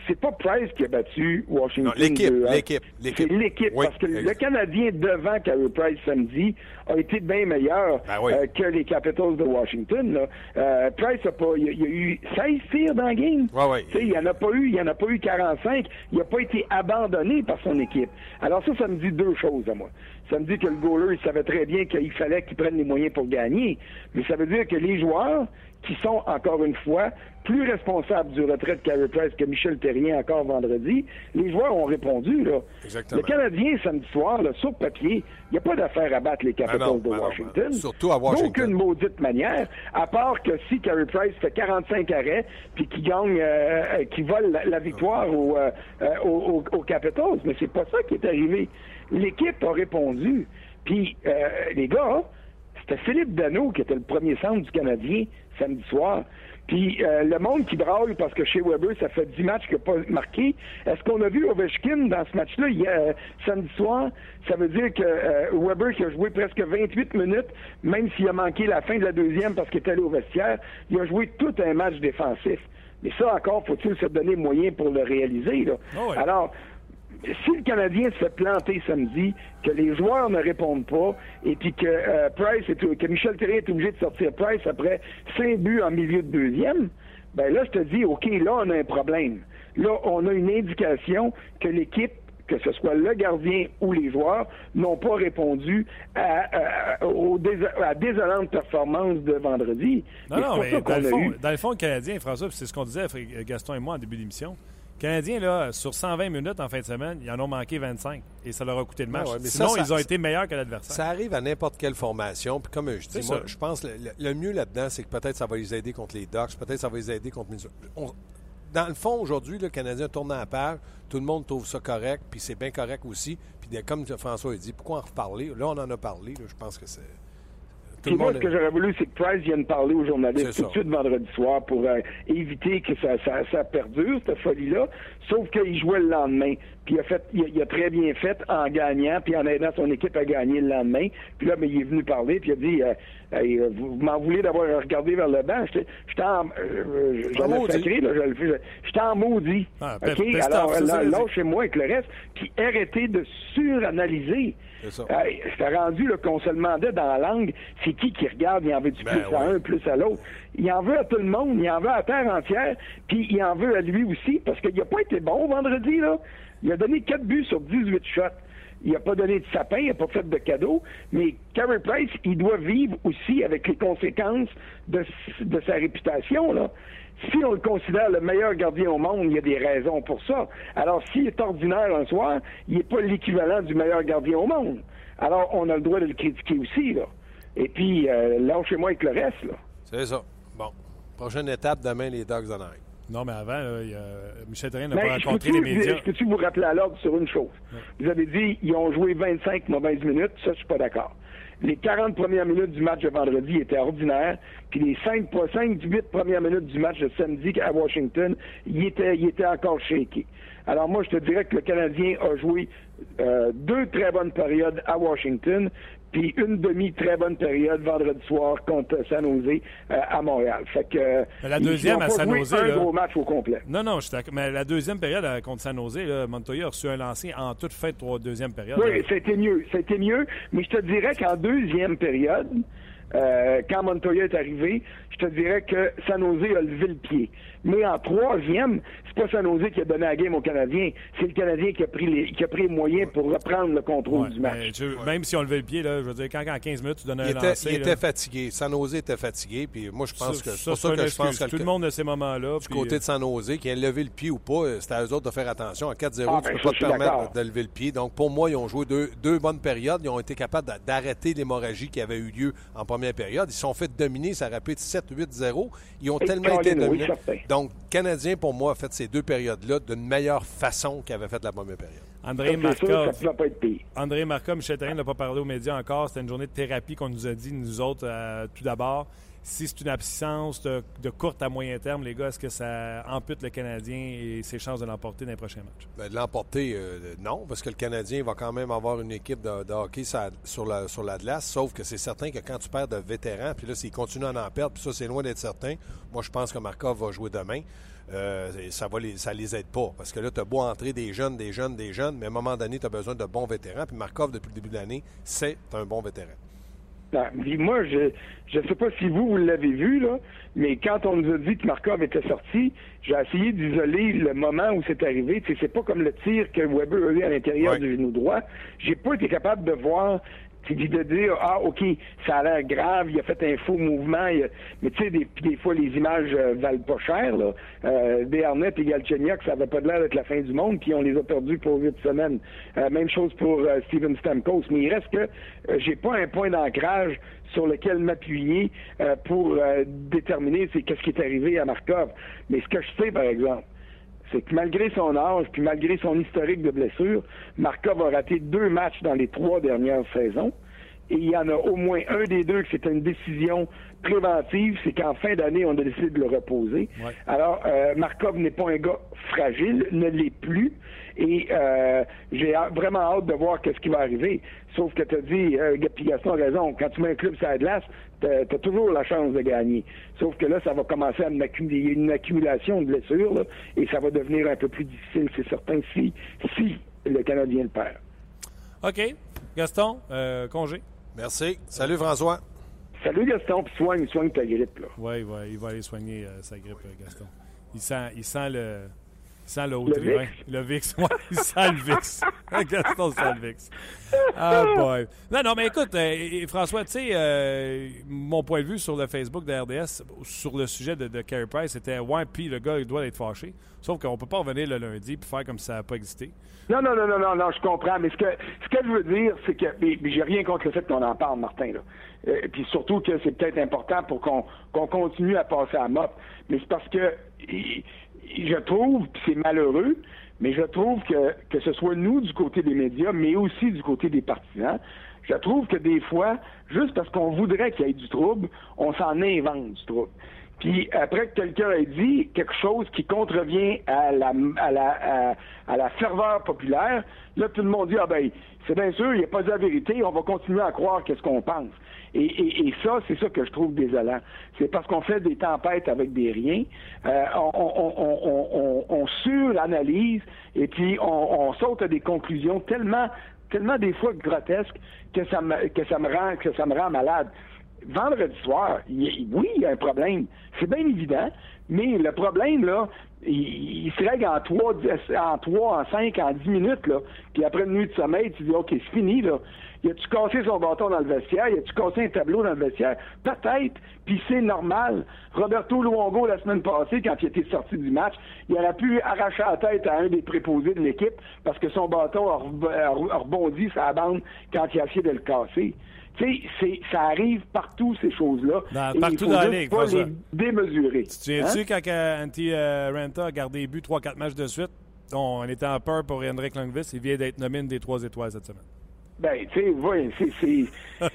c'est pas Price qui a battu Washington. L'équipe, l'équipe, l'équipe. C'est l'équipe, parce que le Canadien devant Carey Price samedi a été bien meilleur ben euh, que les Capitals de Washington. Là. Euh, Price a pas, il, y a, eu 16 tirs dans le game. Ouais, Il n'y en a pas eu, il y en a pas eu 45. Il n'a pas été abandonné par son équipe. Alors ça, ça me dit deux choses à moi. Ça me dit que le goaler, il savait très bien qu'il fallait qu'il prenne les moyens pour gagner. Mais ça veut dire que les joueurs qui sont, encore une fois, plus responsables du retrait de Carey Price que Michel Terrien encore vendredi, les joueurs ont répondu. Là. Exactement. Le Canadien, samedi soir, là, sur papier, il n'y a pas d'affaire à battre les Capitals de Washington. surtout à Washington. D'aucune maudite manière, à part que si Carey Price fait 45 arrêts puis qu'il gagne, euh, euh, qui vole la, victoire euh, aux, aux, Capitals. Mais c'est pas ça qui est arrivé. L'équipe a répondu. Puis, les gars, c'était Philippe Dano qui était le premier centre du Canadien samedi soir. Puis euh, le monde qui braille parce que chez Weber, ça fait 10 matchs qu'il n'a pas marqué. Est-ce qu'on a vu Ovechkin dans ce match-là euh, samedi soir? Ça veut dire que euh, Weber qui a joué presque 28 minutes, même s'il a manqué la fin de la deuxième parce qu'il était allé au vestiaire, il a joué tout un match défensif. Mais ça encore, faut-il se donner moyen pour le réaliser. Là? Ah Alors, si le Canadien se fait planter samedi, que les joueurs ne répondent pas, et puis que euh, Price que Michel Therrien est obligé de sortir Price après cinq buts en milieu de deuxième, ben là, je te dis, OK, là, on a un problème. Là, on a une indication que l'équipe que ce soit le gardien ou les joueurs, n'ont pas répondu à, à, aux désolantes performances de vendredi. Non, non, mais dans le, fond, dans le fond, le Canadien, François, c'est ce qu'on disait, Gaston et moi, en début d'émission, Canadiens, là, sur 120 minutes en fin de semaine, ils en ont manqué 25 et ça leur a coûté le match. Sinon, ils ont été meilleurs que l'adversaire. Ça arrive à n'importe quelle formation. Puis comme je dis, moi, je pense que le, mieux là-dedans, c'est que peut-être ça va les aider contre les Ducks, peut-être ça va les aider contre les... dans le fond, aujourd'hui, le Canadien tourne à part. Tout le monde trouve ça correct, puis c'est bien correct aussi. Puis comme François a dit, pourquoi en reparler? Là, on en a parlé. je pense que c'est moi, ce que j'aurais voulu, c'est que Price vienne parler aux journalistes tout de suite vendredi soir pour euh, éviter que ça, ça, ça, perdure, cette folie-là. Sauf qu'il jouait le lendemain. Puis il a, fait, il a, très bien fait en gagnant, puis en aidant son équipe à gagner le lendemain. Puis là, mais il est venu parler, puis il a dit euh, euh, Vous, m'en voulez d'avoir regardé vers le banc? J'étais en. Euh, J'en ai sacré, là, J'étais en maudit. Ah, OK? Alors, là, chez moi avec le reste, puis arrêtez de suranalyser. C'était rendu qu'on se demandait dans la langue, c'est qui qui regarde, il en veut du ben plus à un, plus à l'autre? Il en veut à tout le monde, il en veut à terre entière, puis il en veut à lui aussi, parce qu'il n'a pas été bon vendredi, là. Il a donné 4 buts sur 18 shots. Il n'a pas donné de sapin, il n'a pas fait de cadeau, mais Carey Price, il doit vivre aussi avec les conséquences de, de sa réputation. Là. Si on le considère le meilleur gardien au monde, il y a des raisons pour ça. Alors, s'il est ordinaire un soir, il n'est pas l'équivalent du meilleur gardien au monde. Alors, on a le droit de le critiquer aussi, là. Et puis, euh, lâchez-moi avec le reste. C'est ça. Bon. Prochaine étape, demain, les Dogs arrivent. Non, mais avant, Michel Therrien n'a pas rencontré les médias. Je peux-tu vous rappeler à l'ordre sur une chose? Vous avez dit ils ont joué 25 mauvaises minutes. Ça, je suis pas d'accord. Les 40 premières minutes du match de vendredi étaient ordinaires, puis les 5, 5 8 premières minutes du match de samedi à Washington, il était, il était encore shaky. Alors moi, je te dirais que le Canadien a joué euh, deux très bonnes périodes à Washington, puis une demi-très bonne période vendredi soir contre San Jose euh, à Montréal. Fait que, la deuxième à San Jose. un gros match au complet. Non, non, je. Mais la deuxième période euh, contre San Jose, là, Montoya a reçu un lancer en toute fin de deuxième période. Oui, c'était mieux. C'était mieux. Mais je te dirais qu'en deuxième période, euh, quand Montoya est arrivé, je te dirais que San Jose a levé le pied. Mais en troisième, c'est pas San Jose qui a donné la game au Canadien, c'est le Canadien qui a pris les, qui a pris les moyens pour reprendre le contrôle du match. même si on levait le pied, là, je veux dire, quand en 15 minutes, tu donnes un il lancer... Il était fatigué. San Jose était fatigué, puis moi, je pense que c'est pour ça que je pense que... Tout le monde a ces moments-là. Du côté de San Jose, qui a levé le pied ou pas, c'était à eux autres de faire attention. À 4-0, ah, tu ne ben, peux pas te permettre de lever le pied. Donc, pour moi, ils ont joué deux, deux bonnes périodes. Ils ont été capables d'arrêter l'hémorragie qui avait eu lieu en première période. Ils se sont fait dominer, ça rapide 7-8-0. Ils ont tellement été dominés. Donc, Canadien, pour moi, a fait ces deux périodes-là d'une meilleure façon qu'il avait fait la première période. André Markov. André Markov, Michel Therrien n'a pas parlé aux médias encore. C'était une journée de thérapie qu'on nous a dit, nous autres, euh, tout d'abord. Si c'est une absence de, courte à moyen terme, les gars, est-ce que ça ampute le Canadien et ses chances de l'emporter dans les prochains matchs? Ben, de l'emporter, euh, non, parce que le Canadien va quand même avoir une équipe de, hockey sur la, glace, sauf que c'est certain que quand tu perds de vétérans, puis là, s'ils continuent à en perdre, puis ça, c'est loin d'être certain, moi, je pense que Markov va jouer demain. Euh, ça va les aide pas. Parce que là, tu as beau entrer des jeunes, des jeunes, des jeunes, mais à un moment donné, tu as besoin de bons vétérans. Puis Markov, depuis le début de l'année, c'est un bon vétéran. Ben, moi, je ne sais pas si vous, vous l'avez vu, là, mais quand on nous a dit que Markov était sorti, j'ai essayé d'isoler le moment où c'est arrivé. c'est pas comme le tir que Weber a eu à l'intérieur du genou droit. J'ai pas été capable de voir c'est de dire ah ok ça a l'air grave il a fait un faux mouvement mais tu sais des, des fois les images euh, valent pas cher là. Euh, et Galchenyuk ça avait pas l'air d'être la fin du monde puis on les a perdus pour huit semaines. Euh, même chose pour euh, Steven Stamkos mais il reste que j'ai pas un point d'ancrage sur lequel m'appuyer pour déterminer c'est qu'est-ce qui est arrivé à Markov. Mais ce que je sais par exemple c'est que malgré son âge, puis malgré son historique de blessure, Markov a raté deux matchs dans les trois dernières saisons. Et il y en a au moins un des deux que c'était une décision préventive, c'est qu'en fin d'année, on a décidé de le reposer. Alors, euh, Markov n'est pas un gars fragile, ne l'est plus. Et euh, j'ai vraiment hâte de voir qu'est-ce qui va arriver. Sauf que tu as dit, euh, Gaston a raison, quand tu mets un club sur la glace, tu as, toujours la chance de gagner. Sauf que là, ça va commencer à accumuler, une accumulation de blessures, et ça va devenir un peu plus difficile, c'est certain, si, si le Canadien le perd. OK. Gaston, euh, congé. Merci. Salut François. Salut Gaston, puis soigne, soigne ta grippe. Oui, ouais, il va aller soigner euh, sa grippe, Gaston. Il sent, il sent le il sent le haut le VIX. Le VIX, ouais, il sent le VIX. Gaston sent le VIX. Ah, boy. Non, non, mais écoute, euh, François, tu sais, euh, mon point de vue sur le Facebook de RDS, sur le sujet de, de Carey Price, c'était, ouais, puis le gars, il doit être fâché. Sauf qu'on peut pas revenir le lundi et faire comme si ça n'a pas existé. Non, non, non, non, non, non, je comprends. Mais ce que ce qu'elle veut dire, c'est que. Mais, j'ai rien contre le fait qu'on en parle, Martin. Là. Euh, puis surtout que c'est peut-être important pour qu'on qu'on continue à passer à mop. Mais c'est parce que je trouve, c'est malheureux, mais je trouve que, que ce soit nous du côté des médias, mais aussi du côté des partisans, je trouve que des fois, juste parce qu'on voudrait qu'il y ait du trouble, on s'en invente du trouble. Puis après que quelqu'un ait dit quelque chose qui contrevient à la, à la, à, la ferveur populaire, là, tout le monde dit, ah ben, c'est bien sûr, il n'y a pas de la vérité, on va continuer à croire qu'est-ce qu'on pense. Et, ça, c'est ça que je trouve désolant. C'est parce qu'on fait des tempêtes avec des riens, euh, on, on, suranalyse et puis on, saute à des conclusions tellement, tellement des fois grotesques que ça me, que ça me rend, que ça me rend malade. Vendredi soir, oui, il y a un problème. C'est bien évident, mais le problème, là, il, se règle en trois, en trois, en cinq, en dix minutes, là. Puis après une nuit de sommeil, tu dis, OK, c'est fini, là. Y a-tu cassé son bâton dans le vestiaire? Y a-tu cassé un tableau dans le vestiaire? Peut-être, puis c'est normal. Roberto Luongo, la semaine passée, quand il était sorti du match, il aurait pu arracher la tête à un des préposés de l'équipe parce que son bâton a, rebondi sa bande quand il a essayé de le casser. Tu sais, ça arrive partout, ces choses-là. partout dans la ligue. pas les démesurer. Tu te hein? quand Antti euh, Renta a gardé buts 3-4 matchs de suite? On était en peur pour Henrik Lundqvist. Il vient d'être nommé une des trois étoiles cette semaine. Ben, tu sais, oui, c'est.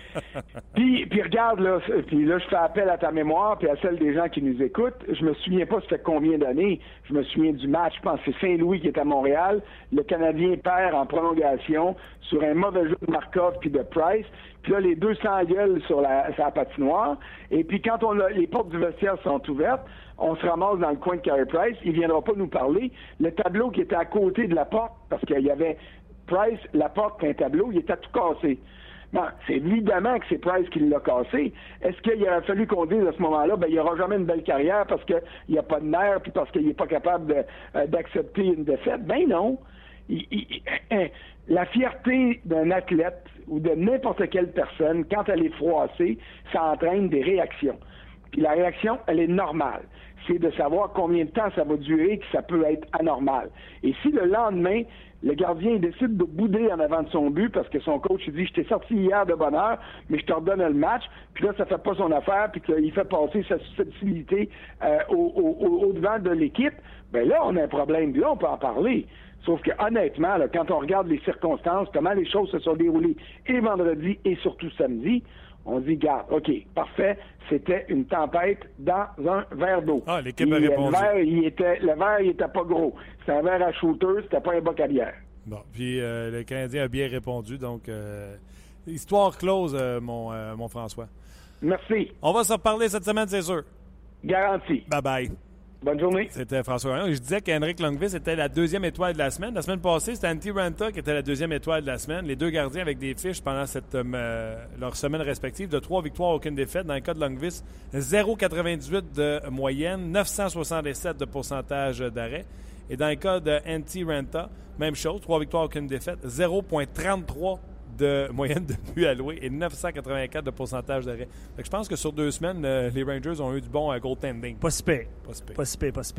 puis, puis regarde, là, puis là, je fais appel à ta mémoire, puis à celle des gens qui nous écoutent. Je me souviens pas, ça fait combien d'années. Je me souviens du match, je pense que c'est Saint-Louis qui est à Montréal. Le Canadien perd en prolongation sur un mauvais jeu de Markov puis de Price. Puis là, les deux s'engueulent sur la, sur la patinoire. Et puis quand on a, les portes du vestiaire sont ouvertes, on se ramasse dans le coin de Carey Price. Il viendra pas nous parler. Le tableau qui était à côté de la porte, parce qu'il y avait Price, la porte un tableau, il était tout cassé. Bon, c'est évidemment que c'est Price qui l'a cassé. Est-ce qu'il aurait fallu qu'on dise à ce moment-là, ben, il n'y aura jamais une belle carrière parce qu'il n'y a pas de nerfs puis parce qu'il n'est pas capable euh, d'accepter une défaite? Ben non. Hein, la fierté d'un athlète ou de n'importe quelle personne, quand elle est froissée, ça entraîne des réactions. Puis la réaction, elle est normale. C'est de savoir combien de temps ça va durer, que ça peut être anormal. Et si le lendemain, le gardien décide de bouder en avant de son but parce que son coach dit Je t'ai sorti hier de bonne heure, mais je te redonne le match, puis là, ça fait pas son affaire, puis qu'il fait passer sa susceptibilité euh, au, devant de l'équipe, ben là, on a un problème. Là, on peut en parler. Sauf que honnêtement, quand on regarde les circonstances, comment les choses se sont déroulées et vendredi et surtout samedi, on dit, garde, OK, parfait, c'était une tempête dans un verre d'eau. Ah, l'équipe a répondu. Le verre, il était, le verre, il était pas gros. C'était un verre à shooter, c'était pas un boc à bière. Bon, puis euh, le Canadien a bien répondu, donc euh, histoire close, euh, mon, mon François. Merci. On va se reparler cette semaine, c'est sûr. Garanti. Bye-bye. Bonne journée. C'était François. Je disais qu'Henrik Lundqvist était la deuxième étoile de la semaine. La semaine passée, c'était Antti Ranta qui était la deuxième étoile de la semaine. Les deux gardiens avec des fiches pendant cette, euh, leur semaine respective de trois victoires, aucune défaite. Dans le cas de Lundqvist, 0,98 de moyenne, 967 de pourcentage d'arrêt. Et dans le cas de Antti Ranta, même chose, trois victoires, aucune défaite, 0,33 de moyenne de buts alloués et 984 de pourcentage d'arrêt. Je pense que sur deux semaines, euh, les Rangers ont eu du bon à goaltending. Pas si Pas si Pas si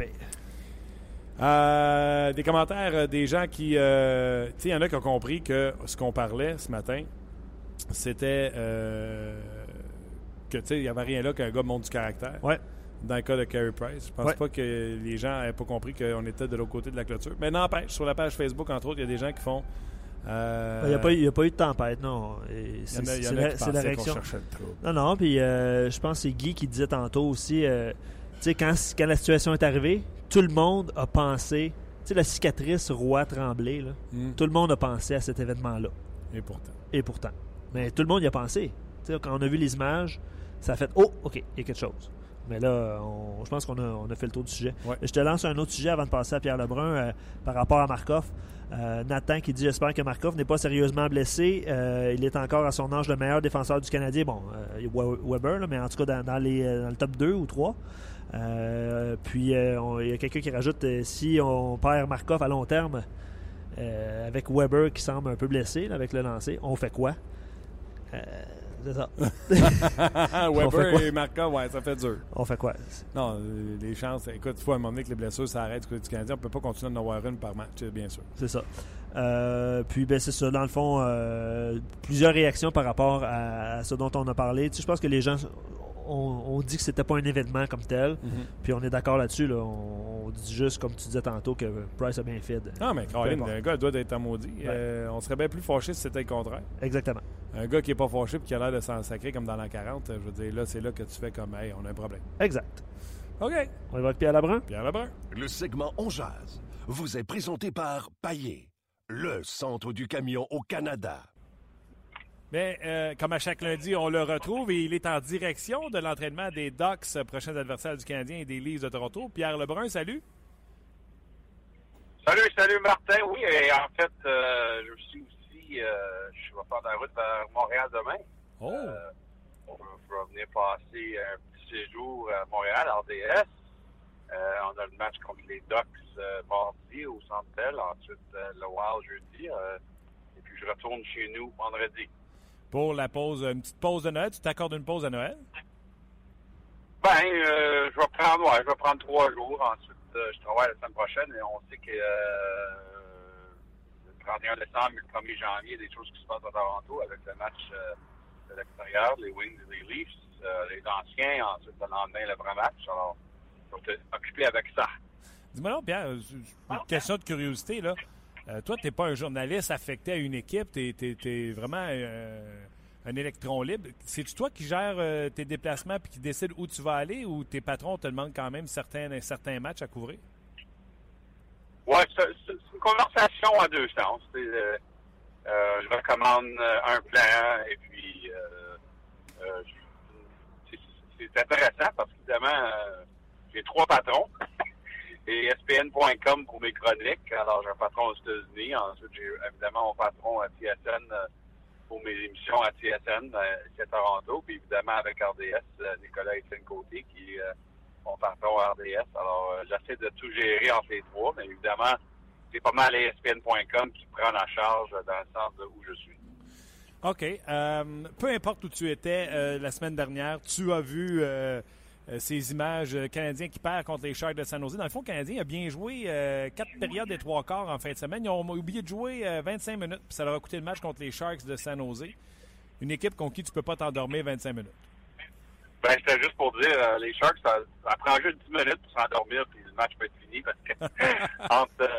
euh, des commentaires euh, des gens qui. tu sais, il y en a qui ont compris que ce qu'on parlait ce matin, c'était que, tu sais, il n'y avait rien là qu'un gars monte du caractère. Ouais. Dans le cas de Carey Price. Je pense pas que les gens n'avaient pas compris qu'on était de l'autre côté de la clôture. Mais n'empêche, sur la page Facebook, entre autres, il y a des gens qui font euh, il n'y a, pas eu de tempête, non. C'est la, réaction. Non, non, puis euh, je pense que c'est Guy qui disait tantôt aussi, euh, tu sais, quand, la situation est arrivée, tout le monde a pensé, tu sais, la cicatrice roi tremblé, hmm. tout le monde a pensé à cet événement-là. Et pourtant. Et pourtant. Mais tout le monde y a pensé. Tu sais, quand on a vu les images, ça a fait, oh, OK, il y a quelque chose. Mais là, je pense qu'on a, fait le tour du sujet. Je te lance un autre sujet avant de passer à Pierre Lebrun par rapport à Markov. Euh, Nathan qui dit J'espère que Markov n'est pas sérieusement blessé. Euh, il est encore à son âge le meilleur défenseur du Canadien. Bon, euh, Weber, mais en tout cas dans, le top 2 ou 3. puis il y a quelqu'un qui rajoute si on perd Markov à long terme, avec Weber qui semble un peu blessé avec le lancer, on fait quoi? C'est ça. Weber et Markov, ouais, ça fait dur. On fait quoi? Non, les chances. Écoute, il faut à un moment donné que les blessures s'arrêtent du côté du Canadien. On ne peut pas continuer de en avoir une par match, bien sûr. C'est ça. Euh, puis, ben, c'est ça. Dans le fond, euh, plusieurs réactions par rapport à, ce dont on a parlé. Tu sais, je pense que les gens on, dit que c'était pas un événement comme tel. Mhm. Puis on est d'accord là-dessus. Là. On, dit juste, comme tu disais tantôt, que Price a bien fait. Non, mais Caroline, un gars doit être maudit. Euh, on serait bien plus fâché si c'était le contraire. Exactement. Un gars qui est pas fâché et qui a l'air de s'en sacrer comme dans l'an 40, je veux dire, là, c'est là que tu fais comme, hey, on a un problème. Exact. OK. On va être Pierre Lebrun. Pierre Lebrun. Le segment On Jazz vous est présenté par Paillé, le centre du camion au Canada. Mais euh, comme à chaque lundi, on le retrouve et il est en direction de l'entraînement des Ducks, prochains adversaires du Canadien et des Leafs de Toronto. Pierre Lebrun, salut. Salut, salut Martin. Oui, et en fait, euh, je suis aussi, euh, je vais faire la route vers Montréal demain. Oh. on va venir passer un petit séjour à Montréal, RDS. on a le match contre les Ducks mardi au Centre Bell, ensuite le Wild jeudi, et puis je retourne chez nous vendredi pour la pause, une petite pause de Noël. Tu t'accordes une pause à Noël? Ben, euh, je vais prendre, ouais, je vais prendre trois jours. Ensuite, euh, je travaille la semaine prochaine et on sait que euh, le 31 décembre et le 1er janvier, il y a des choses qui se passent à Toronto avec le match de l'extérieur, les Wings et les Leafs, les anciens. Ensuite, le lendemain, le vrai match. Alors, je vais t'occuper avec ça. Dis-moi non, Pierre, une question de curiosité, là. Euh, toi, tu n'es pas un journaliste affecté à une équipe, tu es, vraiment euh, un électron libre. C'est-tu toi qui gères euh, tes déplacements et qui décide où tu vas aller ou tes patrons te demandent quand même certains, certains matchs à couvrir? Oui, c'est une conversation à deux sens. je recommande un plan et puis c'est intéressant parce qu'évidemment, j'ai trois patrons et ESPN.com pour mes chroniques. Alors, j'ai un patron aux États-Unis. Ensuite, j'ai évidemment mon patron à TSN euh, pour mes émissions à TSN, euh, ici à Toronto. Puis évidemment, avec RDS, euh, Nicolas Etienne Côté, qui est mon patron à RDS. Alors, j'essaie de tout gérer entre les trois, mais évidemment, c'est pas mal ESPN.com qui prend la charge dans le sens de où je suis. OK. peu importe où tu étais la semaine dernière, tu as vu ces images euh, canadiens qui perdent contre les Sharks de San Jose. Dans le fond, le Canadien a bien joué euh, quatre périodes et trois quarts en fin de semaine. Ils ont oublié de jouer 25 minutes, puis ça leur a coûté le match contre les Sharks de San Jose. Une équipe contre qui tu peux pas t'endormir 25 minutes. Ben, c'était juste pour dire, les Sharks, ça, prend juste 10 minutes pour s'endormir, puis le match peut être fini parce que entre,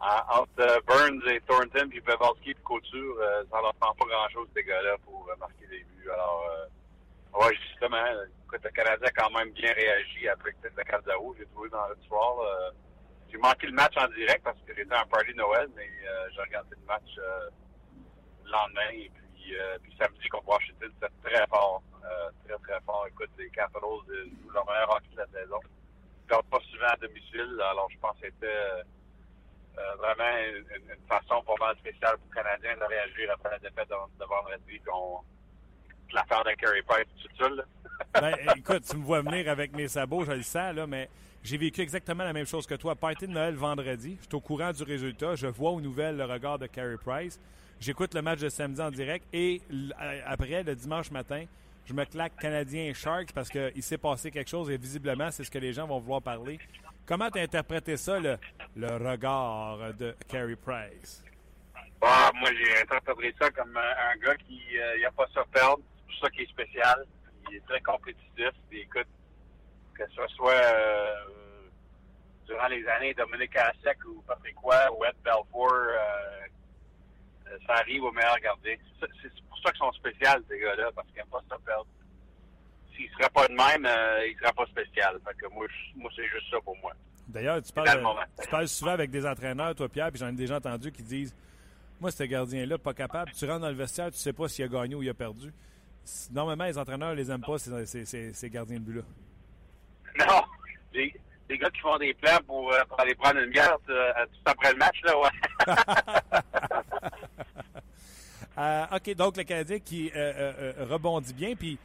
entre Burns et Thornton, puis Pavelski, puis Couture, ça leur prend pas grand-chose, ces gars-là, pour marquer des buts. Alors, oui, justement, écoute, le Canadien a quand même bien réagi après peut-être le Canada J'ai trouvé dans le soir. Euh, j'ai manqué le match en direct parce que j'étais en party Noël, mais euh, j'ai regardé le match euh, le lendemain. Et puis, puis samedi contre Washington, c'était très fort. très, très fort. Écoute, les Capitals jouent leur meilleur hockey de la saison. Ils perdent pas souvent à domicile. Alors, je pense que c'était vraiment une, façon pour moi spéciale pour les Canadiens de réagir après la défaite de, de vendredi. Puis on, l'affaire de Carey Price tout seul. ben, écoute, tu me vois venir avec mes sabots, je le sens, là, mais j'ai vécu exactement la même chose que toi. Party de Noël vendredi. Je suis au courant du résultat. Je vois aux nouvelles le regard de Carey Price. J'écoute le match de samedi en direct et après, le dimanche matin, je me claque Canadien et Sharks parce qu'il s'est passé quelque chose et visiblement, c'est ce que les gens vont vouloir parler. Comment tu as interprété ça, le, regard de Carey Price? Ah, moi, j'ai interprété ça comme un, gars qui n'a euh, pas ça perdre c'est ça qui est spécial. Il est très compétitif. écoute, que ce soit euh, durant les années Dominique Hassek ou Patrick Roy ou Ed Belfour, euh, euh, ça arrive au meilleur gardien. C'est pour ça qu'ils sont spéciaux, ces gars-là, parce qu'ils n'aiment pas se perdre. S'ils ne seraient pas de même, ils ne seraient pas spéciaux. Fait que moi, moi c'est juste ça pour moi. D'ailleurs, tu, parles, tu parles souvent avec des entraîneurs, toi, Pierre, puis j'en ai déjà entendu qui disent Moi, ce gardien-là, pas capable. Tu rentres dans le vestiaire, tu sais pas s'il a gagné ou il a perdu normalement, les entraîneurs les aiment pas, ces, gardiens de but-là. Non. Les, gars qui font des plans pour, euh, aller prendre une garde euh, tout après le match, là, ouais. Euh, OK, donc le Canadien qui rebondit bien, puis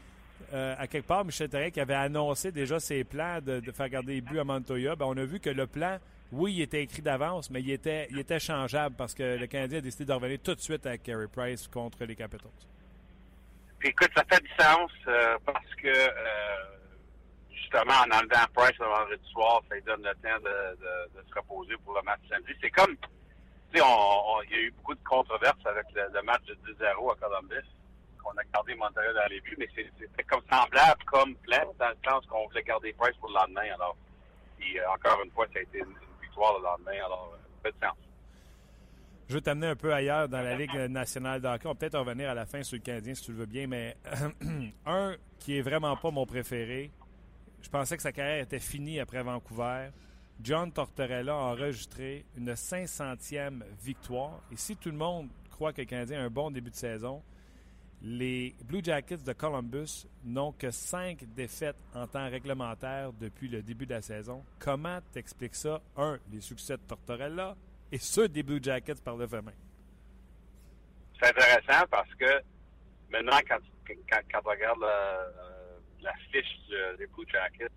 à quelque part, Michel qui avait annoncé déjà ses plans de, faire garder les buts à Montoya, ben, on a vu que le plan, oui, il était écrit d'avance, mais il était, il était changeable parce que le Canadien a décidé de revenir tout de suite à Carey Price contre les Capitals écoute, ça fait du sens euh, parce que euh, justement, en enlevant Price le vendredi soir, ça lui donne le temps de, se reposer pour le match samedi. C'est comme, tu sais, il y a eu beaucoup de controverses avec le, match de 10-0 à Columbus. On a gardé Montréal dans les buts, mais c'était comme semblable comme plein, dans le sens qu'on voulait garder Price pour le lendemain. Alors, puis, euh, encore une fois, ça a été une, victoire le lendemain. Alors, ça fait du sens. Je veux t'amener un peu ailleurs dans la Ligue nationale de hockey. On va peut-être revenir à la fin sur le Canadien si tu le veux bien, mais un qui est vraiment pas mon préféré, je pensais que sa carrière était finie après Vancouver. John Tortorella a enregistré une 500e victoire. Et si tout le monde croit que le Canadien a un bon début de saison, les Blue Jackets de Columbus n'ont que cinq défaites en temps réglementaire depuis le début de la saison. Comment t'expliques ça? Un, les succès de Tortorella et ceux des Blue Jackets par le fait C'est intéressant parce que maintenant, quand, quand, on regarde la, fiche des Blue Jackets,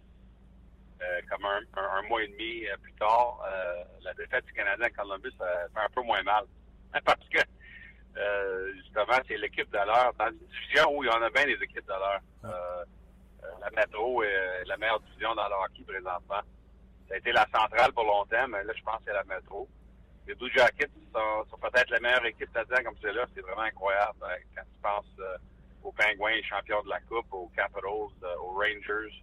euh, comme un, mois et demi euh, plus tard, euh, la défaite du Canadien à Columbus fait un peu moins mal. Parce que euh, justement, c'est l'équipe de l'heure. Dans une division où il y en a bien des équipes de l'heure. Euh, euh, la Métro est la meilleure division dans le hockey présentement. Ça a été la centrale pour longtemps, mais là, je pense que c'est la Métro. Les Blue Jackets sont, peut-être la meilleure équipe là-dedans comme c'est là. C'est vraiment incroyable quand tu penses aux Penguins, champions de la Coupe, aux Capitals, aux Rangers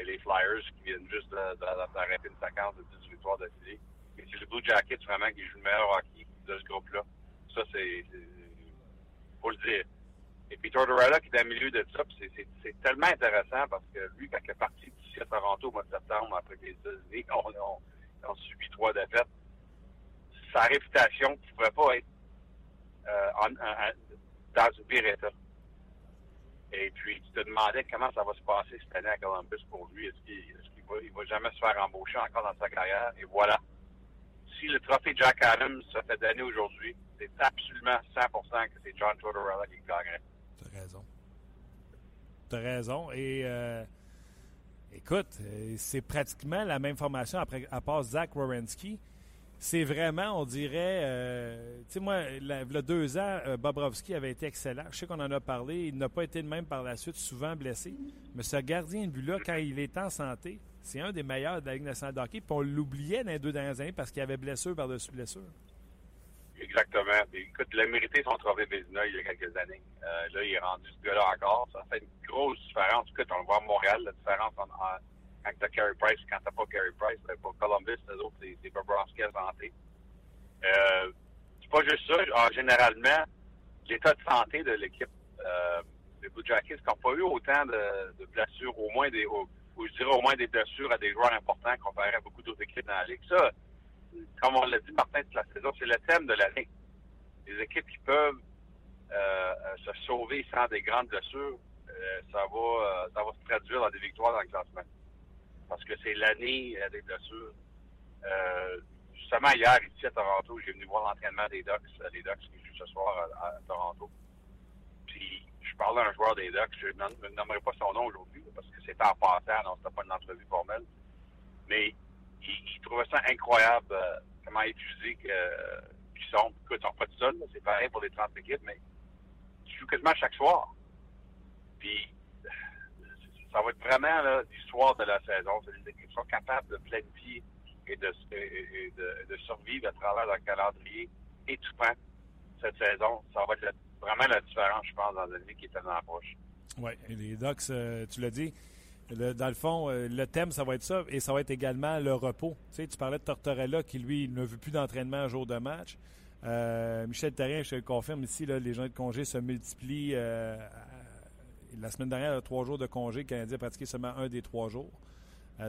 et les Flyers qui viennent juste d'arrêter une séquence de 18 victoires d'affilée. Mais c'est les Blue Jackets vraiment qui jouent le meilleur hockey de ce groupe-là ça, c'est. faut le dire. Et puis Tortorella qui est dans le milieu de ça, c'est tellement intéressant parce que lui, quand il est parti d'ici à Toronto au mois de septembre, après les États-Unis, on, on, on, subi trois défaites, sa réputation ne pouvait pas être euh, dans une pire état. Et puis, tu te demandais comment ça va se passer cette année à Columbus pour lui. Est-ce qu'il est va, va jamais se faire embaucher encore dans sa carrière? Et voilà. Si le trophée Jack Adams se fait donner aujourd'hui, c'est absolument 100% que c'est John Tortorella qui gagnerait. T'as raison. T'as raison. Et euh, écoute, euh, c'est pratiquement la même formation à part Zach Wierenski. C'est vraiment, on dirait, euh, tu sais, moi, il y a deux ans, Bobrovski avait été excellent. Je sais qu'on en a parlé. Il n'a pas été le même par la suite, souvent blessé. Mais ce gardien de but-là, quand il est en santé, c'est un des meilleurs de la Ligue nationale. Puis on l'oubliait dans les deux dernières années parce qu'il avait blessure par-dessus blessure. Exactement. écoute, il a mérité son trophée Vézina il y a quelques années. Euh, là, il est rendu ce gars-là encore. Ça fait une grosse différence. Écoute, on le voit à Montréal, la différence en, quand t'as Carey Price quand t'as pas Carey Price. Ben, pour Columbus, les autres, c'est Bobrovski à santé. Euh, c'est pas juste ça. généralement, l'état de santé de l'équipe euh, des Blue Jackets n'ont pas eu autant de, blessures, au moins des, ou, je dirais au moins des blessures à des joueurs importants comparé à beaucoup d'autres équipes dans la Ligue. Ça, comme on l'a dit, Martin, toute la saison, c'est le thème de l'année. Les équipes qui peuvent euh, euh, se sauver sans des grandes blessures, euh, ça va ça va se traduire dans des victoires dans le classement. Parce que c'est l'année des blessures. justement, hier, ici à Toronto, j'ai venu voir l'entraînement des Ducks, les Ducks qui jouent ce soir à, Toronto. Puis, je parlais à un joueur des Ducks, je ne nommerai pas son nom aujourd'hui, parce que c'était en passant, non, c'était pas une entrevue formelle. Mais il, trouvait ça incroyable euh, comment épuisés euh, qu'ils sont. Écoute, ils sont pas tout seuls, c'est pareil pour les 30 équipes, mais ils jouent quasiment chaque soir. Puis, ça va être vraiment l'histoire de la saison. Les équipes sont capables de planifier et de, de, survivre à travers leur calendrier étouffant cette saison. Ça va être vraiment la différence, je pense, dans l'année qui est tellement proche. Oui, les Ducks, euh, tu l'as dit, dans le fond, euh, le thème, ça va être ça, et ça va être également le repos. Tu, parlais de Tortorella qui, lui, ne veut plus d'entraînement un jour de match. Euh, Michel Terrien, je te confirme ici, les gens de congé se multiplient. Euh, la semaine dernière, il a trois jours de congé. Le Canadien a pratiqué seulement un des trois jours.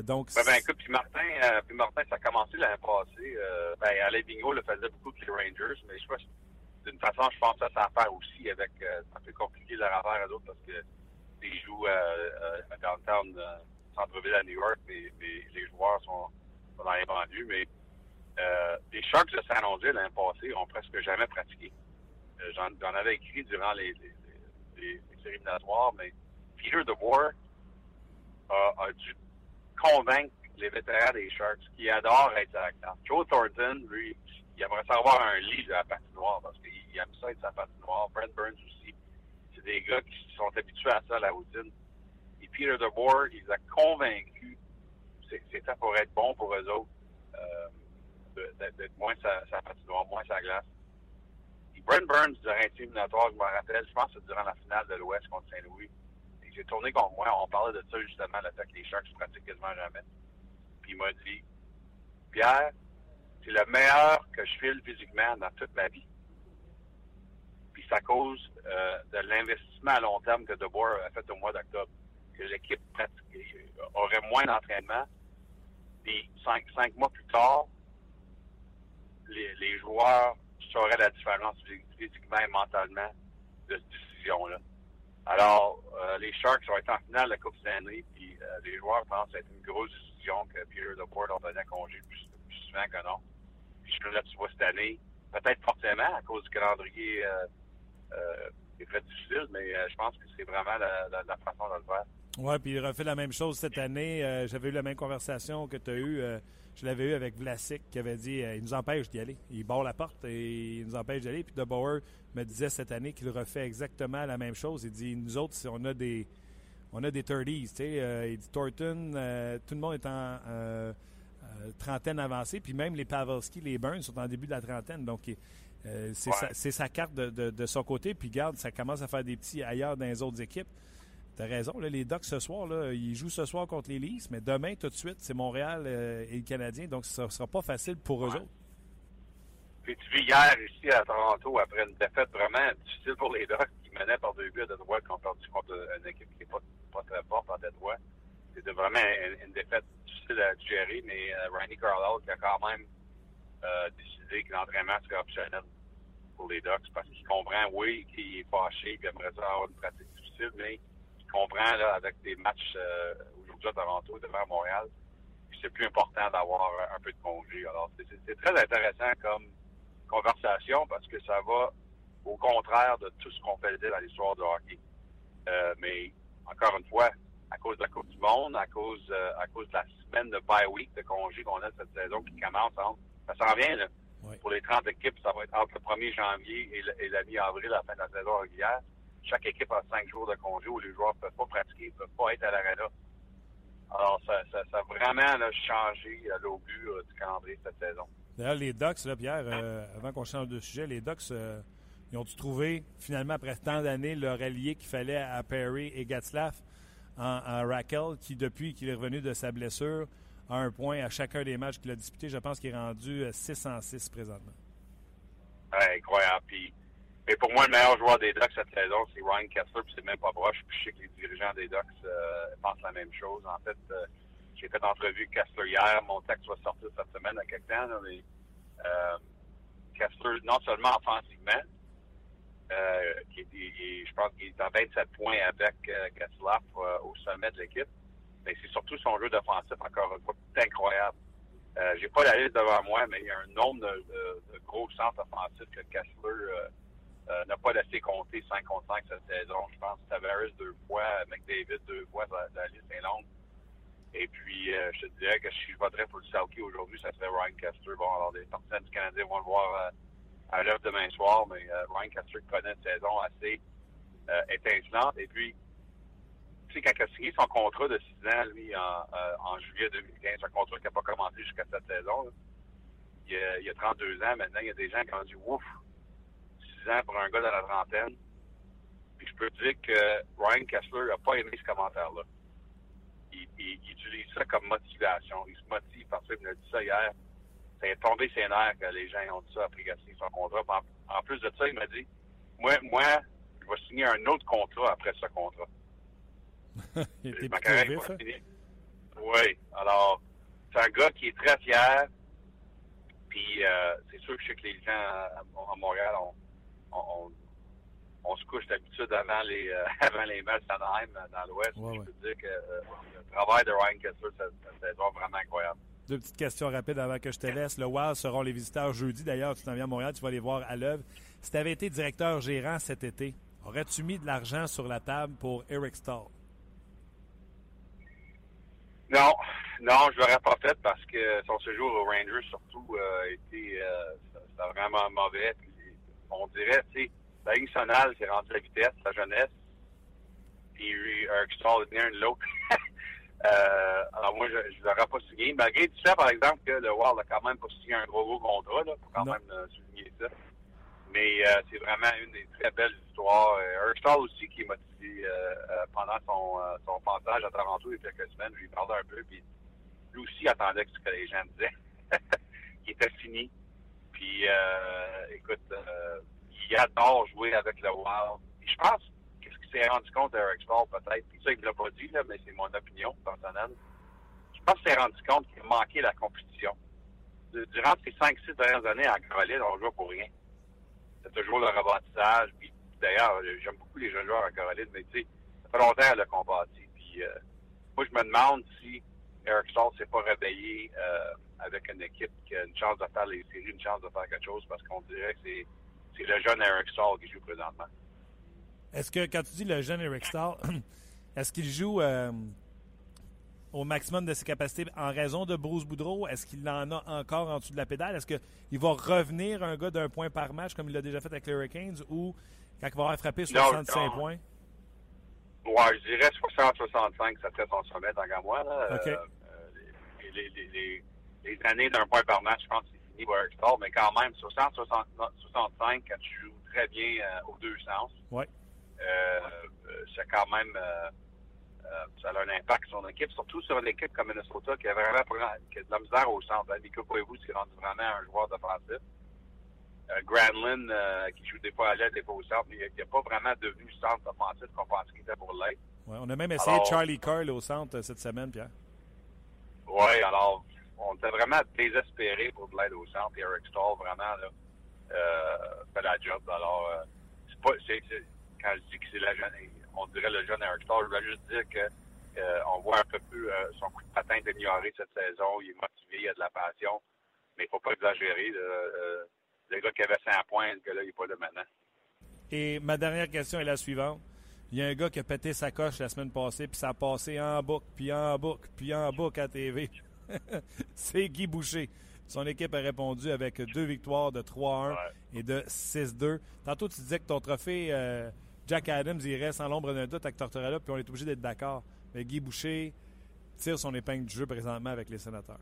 donc, ben, ben, écoute, puis Martin, puis Martin, ça a commencé l'année passée. ben, Alain Bingo le faisait beaucoup avec les Rangers, mais je d'une façon, je pense que ça, faire aussi avec. ça fait compliqué leur affaire à d'autres parce que ils jouent à, à downtown, euh, centre-ville à New York, et, les joueurs sont, dans les banlieues, mais euh, les Sharks de San Jose l'année passée ont presque jamais pratiqué. Euh, j'en avais écrit durant les, mais Peter DeBoer a, a, dû convaincre les vétérans des Sharks qui adorent être à la Joe Thornton, lui, il aimerait savoir un lit de la patinoire parce qu'il aime ça être sa patinoire. Brent Burns aussi des gars qui sont habitués à ça, la routine. Et Peter DeBoer, il les a convaincus c'était pour être bon pour eux autres, euh, d'être moins sa, sa patinoire, moins sa glace. Brent Burns, durant un éliminatoire, je me rappelle, je pense que c'est durant la finale de l'Ouest contre Saint-Louis. Et j'ai tourné contre moi, on parlait de ça justement, le fait que les Sharks pratiquent quasiment jamais. Puis il m'a dit, Pierre, c'est le meilleur que je file physiquement dans toute ma vie c'est à cause euh, de l'investissement à long terme que DeBoer a fait au mois d'octobre. que l'équipe aurait moins d'entraînement. Puis cinq, cinq mois plus tard, les, les joueurs sauraient la différence physiquement et mentalement de cette décision-là. Alors, euh, les Sharks ont été en finale de la Coupe Stanley, puis euh, les joueurs pensent que c'est une grosse décision que Peter DeBoer leur donnait congé plus, plus, souvent que non. Puis je là, tu vois, cette année, peut-être forcément à cause du calendrier euh, euh, est très difficile, mais euh, je pense que c'est vraiment la, la, la, façon de le faire. Oui, puis il refait la même chose cette année. Euh, J'avais eu la même conversation que tu as eue. Euh, je l'avais eu avec Vlasic qui avait dit il nous empêche d'y aller. Il barre la porte et il nous empêche d'y aller. Puis DeBauer me disait cette année qu'il refait exactement la même chose. Il dit nous autres, si on a des on a des 30s, tu sais, il dit Thornton, tout le monde est en trentaine avancée, puis même les Pavelski, les Burns sont en début de la trentaine. Donc, euh, c'est ouais. sa, sa, carte de, de, de, son côté. Puis, garde, ça commence à faire des petits ailleurs dans les autres équipes. Tu as raison, là, les Ducks ce soir, là, ils jouent ce soir contre les Leafs, mais demain, tout de suite, c'est Montréal euh, et le Canadien. Donc, ce ne sera pas facile pour ouais. eux autres. Puis, tu vis hier ici à Toronto, après une défaite vraiment difficile pour les Ducks qui menaient par deux buts à droite, qui ont perdu contre une équipe qui n'est pas, pas, très forte en droite. C'était vraiment une, une, défaite difficile à gérer, mais euh, Randy Carlisle qui a quand même euh, décidé que l'entraînement serait optionnel pour les Ducks parce qu'il comprend, oui, qu'il est fâché qu'il aimerait ça avoir une pratique difficile, mais il comprend là, avec des matchs euh, aujourd'hui à Toronto, devant Montréal, c'est plus important d'avoir un peu de congé. Alors, c'est très intéressant comme conversation parce que ça va au contraire de tout ce qu'on fait dans l'histoire de hockey. Euh, mais encore une fois, à cause de la Coupe du Monde, à cause euh, à cause de la semaine de bye week de congé qu'on a cette saison qui commence, ça s'en vient là. Oui. Pour les 30 équipes, ça va être entre le 1er janvier et, le, et la mi-avril, à la fin de la saison régulière. Chaque équipe a 5 jours de congé où les joueurs ne peuvent pas pratiquer, ne peuvent pas être à l'arena. Alors, ça, ça, ça, a vraiment là, changé l'augure euh, du calendrier cette saison. D'ailleurs, les Ducks, là, Pierre, euh, avant qu'on change de sujet, les Ducks, euh, ils ont dû trouver, finalement, après tant d'années, leur allié qu'il fallait à Perry et Gatzlaff en, en Raquel, qui, depuis qu'il est revenu de sa blessure, a un point à chacun des matchs qu'il a disputés. Je pense qu'il est rendu 6 en 6 présentement. Ouais, incroyable. Puis, mais pour moi, le meilleur joueur des Ducks cette saison, c'est Ryan Kessler, puis c'est même pas proche. Puis je sais que les dirigeants des Ducks euh, pensent la même chose. En fait, euh, j'ai fait entrevue Kessler hier. Mon texte va sortir cette semaine à quelque temps. Là, mais, euh, Kessler, non seulement offensivement, euh, je pense qu'il est en 27 points avec euh, au sommet de l'équipe, mais c'est surtout son jeu d'offensif, encore une fois, incroyable. J'ai pas la liste devant moi, mais il y a un nombre de, de, de gros centres offensifs que Kessler euh, euh, n'a pas laissé compter 5 contre 5 cette saison. Je pense Tavares deux fois, McDavid deux fois, la, la liste est longue. Et puis, euh, je te dirais que si je voterais pour le Selkie aujourd'hui, ça serait Ryan Kessler. Bon, alors les partisans du Canadien vont le voir à l'œuvre demain soir, mais Ryan Kessler connaît une saison assez étincelante. Et puis, tu sais, quand il a signé son contrat de 6 ans, lui, en, euh, juillet 2015, un contrat qui n'a pas commencé jusqu'à cette saison, il, a, il a 32 ans. Maintenant, il y a des gens qui ont dit ouf, 6 ans pour un gars de la trentaine. Puis je peux te dire que Ryan Kessler n'a pas aimé ce commentaire-là. Il, il, il, utilise ça comme motivation. Il se motive parce qu'il me l'a dit ça hier. Ça est tombé ses nerfs que les gens ont dit ça après qu'il a signé son contrat. En, en plus de ça, il m'a dit moi, moi, je vais signer un autre contrat après ce contrat. il était vif, hein? Oui. Alors, c'est un gars qui est très fier. Puis, euh, c'est sûr que je sais que les gens à, à Montréal, on, on, on, se couche d'habitude avant les, euh, avant les matchs d'Anaheim dans l'Ouest. Ouais, je ouais. peux dire que euh, le travail de Ryan Kessler, c'est vraiment incroyable. Deux petites questions rapides avant que je te laisse. Le Wild seront les visiteurs jeudi. D'ailleurs, tu t'en viens à Montréal, tu vas les voir à l'œuvre. Si tu avais été directeur gérant cet été, aurais-tu mis de l'argent sur la table pour Eric Stahl? Non, non, je l'aurais pas fait parce que son séjour au Rangers surtout euh, a été euh, vraiment mauvais. Puis, on dirait, tu sais, la nationale s'est rendue la vitesse, la jeunesse. Puis Eric Stahl est venu un de l'autre. euh, alors moi, je ne l'aurais pas signé. Malgré tout ça, par exemple, que le Wild a quand même pas signé un gros gros contrat, là, pour quand non. même euh, souligner ça. Mais euh, c'est vraiment une des très belles histoires. Euh, Eric Stahl aussi qui est motivé euh, pendant son, euh, son passage à Toronto il y a quelques semaines. Je lui parlais un peu, puis lui aussi attendait que ce que les gens disaient. il était fini. Puis, euh, écoute, il adore jouer avec le Wild. Puis je pense, qu'est-ce qui qu'il s'est rendu compte d'Eric Stahl, peut-être. Puis ça, il ne l'a pas dit, là, mais c'est mon opinion personnelle. Je pense qu'il s'est rendu compte qu'il manquait la compétition. Durant ces 5-6 dernières années en Caroline, on joue pour rien. C'est toujours le rebâtissage. Puis d'ailleurs, j'aime beaucoup les jeunes joueurs en Caroline, mais tu sais, ça fait longtemps qu'on bâtit. Puis euh, moi, je me demande si Eric Stahl s'est pas réveillé euh, avec une équipe qui a une chance de faire les séries, une chance de faire quelque chose, parce qu'on dirait que c'est, c'est le jeune Eric Stahl qui joue présentement. Est-ce que quand tu dis le jeune Eric Stahl, est-ce qu'il joue euh, au maximum de ses capacités en raison de Bruce Boudreau? Est-ce qu'il en a encore en dessous de la pédale? Est-ce qu'il va revenir un gars d'un point par match comme il l'a déjà fait avec les Hurricanes ou quand il va avoir frappé 65 points? Ouais, je dirais 60-65, ça serait son sommet dans moi. Là. Euh, les, les, les, les, années d'un point par match, je pense que c'est fini Stahl, mais quand même, 60-65, quand tu joues très bien euh, aux deux sens, ouais. euh, c'est quand même... Euh, ça a un impact sur son équipe, surtout sur une équipe comme Minnesota qui a vraiment qui a de la misère au centre. Nico Koivu s'est rendu vraiment un joueur défensif. Euh, Granlin, euh, qui joue des fois à l'aide, des fois au centre, mais il n'a pas vraiment devenu centre offensif qu'on pensait qu'il était pour l'être. Ouais, on a même essayé alors, Charlie Carl au centre cette semaine, Pierre. Oui, alors, on était vraiment désespéré pour de l'aide au centre. Et Eric Stahl, vraiment, là, euh, fait la job. Alors, euh, c'est pas, c'est, quand je dis que c'est la jeune, on dirait le jeune Eric Stahl, je veux juste dire que euh, on voit un peu plus euh, son coup de patin d'ignorer cette saison. Il est motivé, il a de la passion, mais il faut pas exagérer. Euh, le gars qui avait 100 points, le gars-là, il n'est pas là maintenant. Et ma dernière question est la suivante. Il y a un gars qui a pété sa coche la semaine passée, puis ça a passé en boucle, puis en boucle, puis en boucle à TV. C'est Guy Boucher. Son équipe a répondu avec deux victoires de 3-1 ouais. et de 6-2. Tantôt, tu disais que ton trophée euh, Jack Adams irait sans l'ombre d'un doute avec Tortorella, puis on est obligé d'être d'accord. Mais Guy Boucher tire son épingle du jeu présentement avec les sénateurs.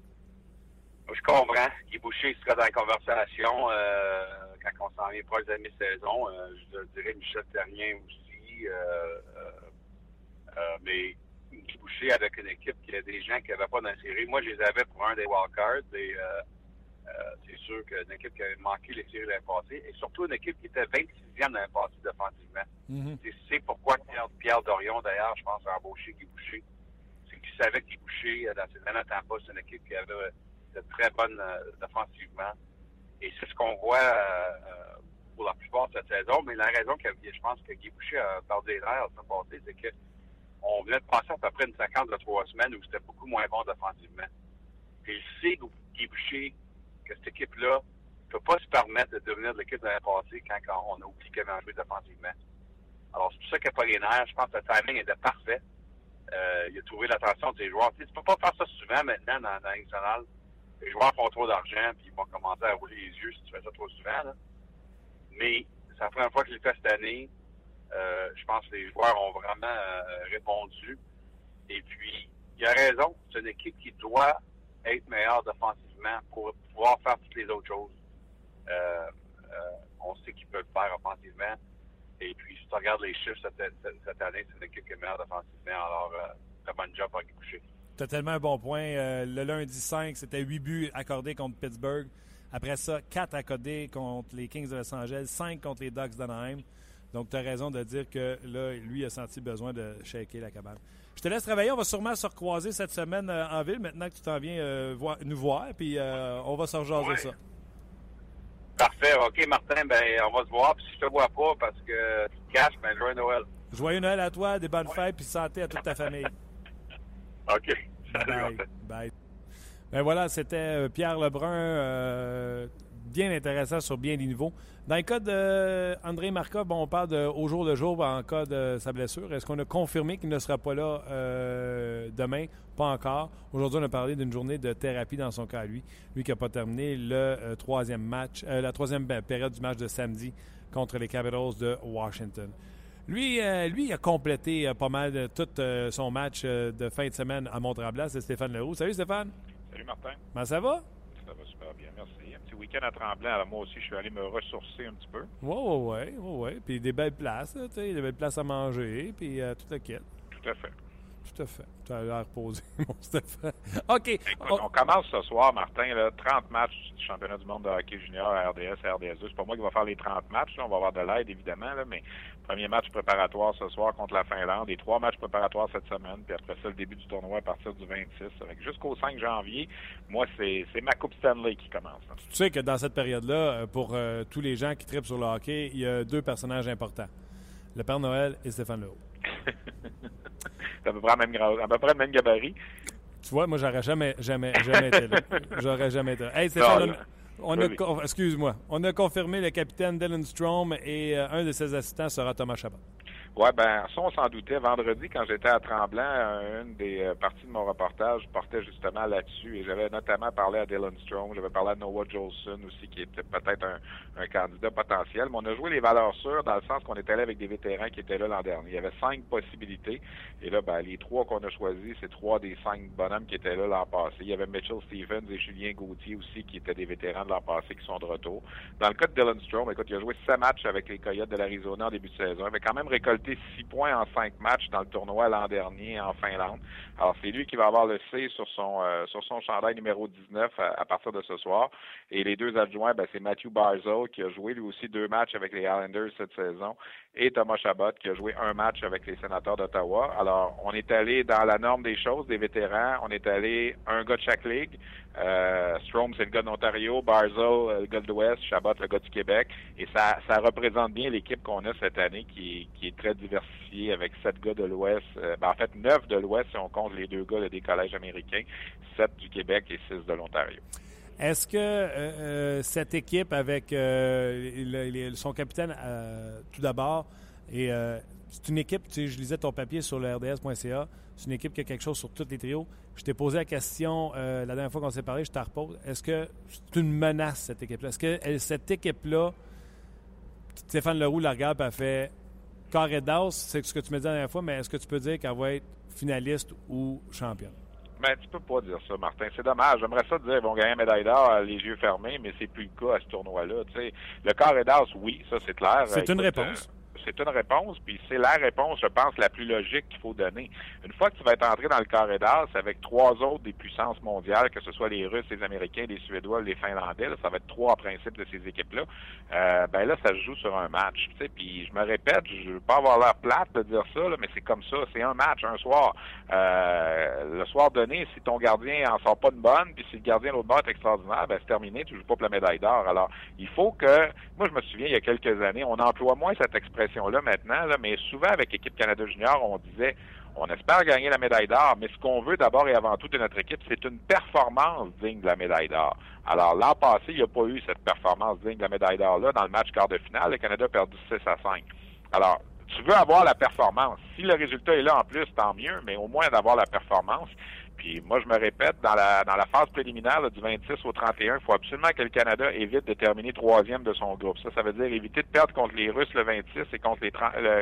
Je comprends. Guy Boucher sera dans la conversation euh, quand on s'en vient proche de la mi-saison. Euh, je dirais Michel Terrien aussi. Euh, mais Guy Boucher avec une équipe qui a des gens qui n'avaient pas d'insérie. Moi, je les avais pour un des wildcards. Et, c'est sûr qu'une équipe qui avait manqué les séries l'année passée. Et surtout une équipe qui était 26e dans l'année passée défensivement. Mm-hmm. C'est pourquoi Pierre, Pierre Dorion, d'ailleurs, je pense, a embauché Guy Boucher. C'est qu'il savait que Guy Boucher, dans ses années à Tampa, c'est une équipe qui avait de très bonne euh, défensivement. Et c'est ce qu'on voit euh, pour la plupart de cette saison. Mais la raison que je pense que Guy Boucher a perdu l'air la semaine passée, c'est que on venait de passer à peu près une séquence de trois semaines où c'était beaucoup moins bon défensivement. Et il sait, Guy Boucher, que cette équipe-là peut pas se permettre de devenir de l'équipe de l'année passée quand, on a oublié comment jouer défensivement. Alors, c'est pour ça qu'il n'a pas les nerfs. Je pense que le timing était parfait. Euh, il a trouvé l'attention de ses joueurs. Tu ne peux pas faire ça souvent maintenant dans, dans les joueurs font trop d'argent puis ils vont commencer à rouler les yeux si tu fais ça trop souvent. Mais c'est la première fois que je l'ai fait cette année. Euh, je pense que les joueurs ont vraiment euh, répondu. Et puis, il a raison. C'est une équipe qui doit être meilleure défensivement pour pouvoir faire toutes les autres choses. Euh, on sait qu'ils peuvent faire offensivement. Et puis, si tu regardes les chiffres cette, cette, année, c'est une équipe qui est meilleure défensivement. Alors, très bon job à coucher. Tu as tellement un bon point. Le lundi 5, c'était 8 buts accordés contre Pittsburgh. Après ça, 4 accordés contre les Kings de Los Angeles, 5 contre les Ducks d'Anaheim. Donc, tu as raison de dire que là, lui a senti besoin de shaker la cabane. Je te laisse travailler. On va sûrement se recroiser cette semaine euh, en ville maintenant que tu t'en viens euh, voir, nous voir. Puis euh, on va se rejaser ouais. ça. Parfait. OK, Martin. Ben, on va se voir. Puis si je te vois pas parce que tu te caches, ben, joyeux Noël. Joyeux Noël à toi, des bonnes ouais. fêtes, puis santé à toute ta famille. OK. Bye. Bye. Ben voilà, c'était Pierre Lebrun, euh, bien intéressant sur bien des niveaux. Dans le cas d'André Markov, bon, on parle de, au jour le jour en cas de sa blessure. Est-ce qu'on a confirmé qu'il ne sera pas là euh, demain? Pas encore. Aujourd'hui, on a parlé d'une journée de thérapie dans son cas à lui. Lui qui n'a pas terminé le euh, troisième match, euh, la troisième période du match de samedi contre les Capitals de Washington. Lui, euh, lui, a complété euh, pas mal tout euh, son match de fin de semaine à Mont-Tremblant. C'est Stéphane Leroux. Salut Stéphane. Salut Martin. Comment ça va? Ça va super bien, merci. Un petit week-end à Tremblant. Alors moi aussi, je suis allé me ressourcer un petit peu. Oui, oui, oui. Ouais, ouais. Puis des belles places, tu sais, des belles places à manger, puis tout le kit. Tout à fait. Tout à fait. Tu as l'air posé, mon Stéphane. OK. on... commence ce soir, Martin, là, 30 matchs du championnat du monde de hockey junior à RDS, à RDS2. C'est pas moi qui va faire les 30 matchs. On va avoir de l'aide, évidemment, là, mais premier match préparatoire ce soir contre la Finlande et trois matchs préparatoires cette semaine. Puis après ça, le début du tournoi à partir du 26. Jusqu'au 5 janvier, moi, c'est ma Coupe Stanley qui commence. Tu sais que dans cette période-là, euh, pour euh, tous les gens qui tripent sur le hockey, il y a deux personnages importants. Le Père Noël et Stéphane Leroux. c'est à peu près, même, à peu près le même gabarit. Tu vois, moi, j'aurais jamais, jamais, jamais été là. J'aurais jamais été là. Hey, Stéphane, on, a, excuse-moi, on a confirmé le capitaine Dylan Strom et euh, un de ses assistants sera Thomas Chabot. Oui, ben ça, on s'en doutait. Vendredi, quand j'étais à Tremblant, une des euh, parties de mon reportage portait justement là-dessus. Et j'avais notamment parlé à Dylan Strong, j'avais parlé à Noah Jolson aussi, qui était peut-être un, candidat potentiel. Mais on a joué les valeurs sûres dans le sens qu'on était allé avec des vétérans qui étaient là l'an dernier. Il y avait cinq possibilités. Et là, ben, les trois qu'on a choisis, c'est trois des cinq bonhommes qui étaient là l'an passé. Il y avait Mitchell Stevens et Julien Gauthier aussi, qui étaient des vétérans de l'an passé, qui sont de retour. Dans le cas de Dylan Strong, écoute, il a joué sept matchs avec les Coyotes de l'Arizona en début de saison. Il avait quand même récolté 6 points en 5 matchs dans le tournoi l'an dernier en Finlande. Alors, c'est lui qui va avoir le C sur son euh, sur son chandail numéro 19 à, partir de ce soir. Et les deux adjoints, ben, c'est Matthew Barzell qui a joué lui aussi deux matchs avec les Islanders cette saison et Thomas Chabot qui a joué un match avec les sénateurs d'Ottawa. Alors, on est allé dans la norme des choses, des vétérans. On est allé un gars de chaque ligue. Euh, Strom, c'est le gars d'Ontario. Barzell, euh, le gars de l'Ouest. Chabot, le gars du Québec. Et ça, ça représente bien l'équipe qu'on a cette année qui, qui est très diversifiée avec sept gars de l'Ouest. Euh, ben, en fait, neuf de l'Ouest si on compte les deux gars des collèges américains, sept du Québec et six de l'Ontario. Est-ce que euh, euh, cette équipe avec son capitaine, tout d'abord, c'est une équipe, je lisais ton papier sur le RDS.ca, c'est une équipe qui a quelque chose sur tous les trios. Je t'ai posé la question la dernière fois qu'on s'est parlé, je te repose. Est-ce que c'est une menace, cette équipe-là? Est-ce que cette équipe-là, Stéphane Leroux la regarde a fait carré d'as, c'est ce que tu me disais la dernière fois, mais est-ce que tu peux dire qu'elle va être finaliste ou championne? Ben, tu peux pas dire ça, Martin. C'est dommage. J'aimerais ça dire qu'ils vont gagner une médaille d'or euh, les yeux fermés, mais c'est plus le cas à ce tournoi-là. Le carré d'as, oui, ça c'est clair. C'est une réponse c'est une réponse, puis c'est la réponse, je pense, la plus logique qu'il faut donner. Une fois que tu vas être entré dans le carré d'as avec trois autres des puissances mondiales, que ce soit les Russes, les Américains, les Suédois, les Finlandais, ça va être trois principes de ces équipes-là, euh, ben là, ça se joue sur un match. Tu sais, puis je me répète, je veux pas avoir l'air plate de dire ça, mais c'est comme ça, c'est un match, un soir. Euh, le soir donné, si ton gardien en sort pas de bonne, puis si le gardien l'autre bord est extraordinaire, ben c'est terminé, tu joues pas pour la médaille d'or. Alors, il faut que, moi je me souviens, il y a quelques années, on emploie moins cette expression là maintenant, là, mais souvent avec l'équipe Canada Junior, on disait on espère gagner la médaille d'or, mais ce qu'on veut d'abord et avant tout de notre équipe, c'est une performance digne de la médaille d'or. Alors, l'an passé, il n'y a pas eu cette performance digne de la médaille d'or-là. Dans le match quart de finale, le Canada a perdu 6 à 5. Alors, tu veux avoir la performance. Si le résultat est là en plus, tant mieux, mais au moins d'avoir la performance. Puis moi, je me répète, dans la, dans la phase préliminaire du 26 au 31, il faut absolument que le Canada évite de terminer troisième de son groupe. Ça, ça veut dire éviter de perdre contre les Russes le 26 et contre les,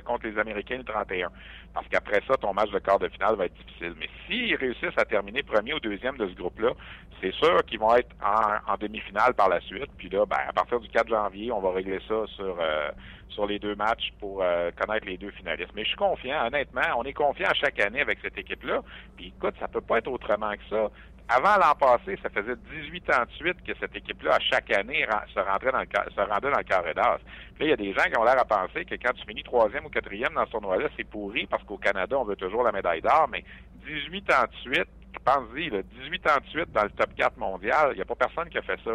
contre les Américains le 31. Parce qu'après ça, ton match de quart de finale va être difficile. Mais s'ils réussissent à terminer premier ou deuxième de ce groupe-là, c'est sûr qu'ils vont être en, demi-finale par la suite. Puis là, ben, à partir du 4 janvier, on va régler ça sur... Euh, sur les deux matchs pour euh, connaître les deux finalistes. Mais je suis confiant, honnêtement, on est confiant chaque année avec cette équipe-là. Puis écoute, ça peut pas être autrement que ça. Avant l'an passé, ça faisait 18 ans de suite que cette équipe-là, à chaque année, se, rentrait dans le, se rendait dans le carré d'as. Là, il y a des gens qui ont l'air à penser que quand tu finis troisième ou quatrième dans ce tournoi-là, c'est pourri parce qu'au Canada, on veut toujours la médaille d'or. Mais 18 ans de suite, pense-y, 18 ans de suite dans le top 4 mondial, il n'y a pas personne qui a fait ça.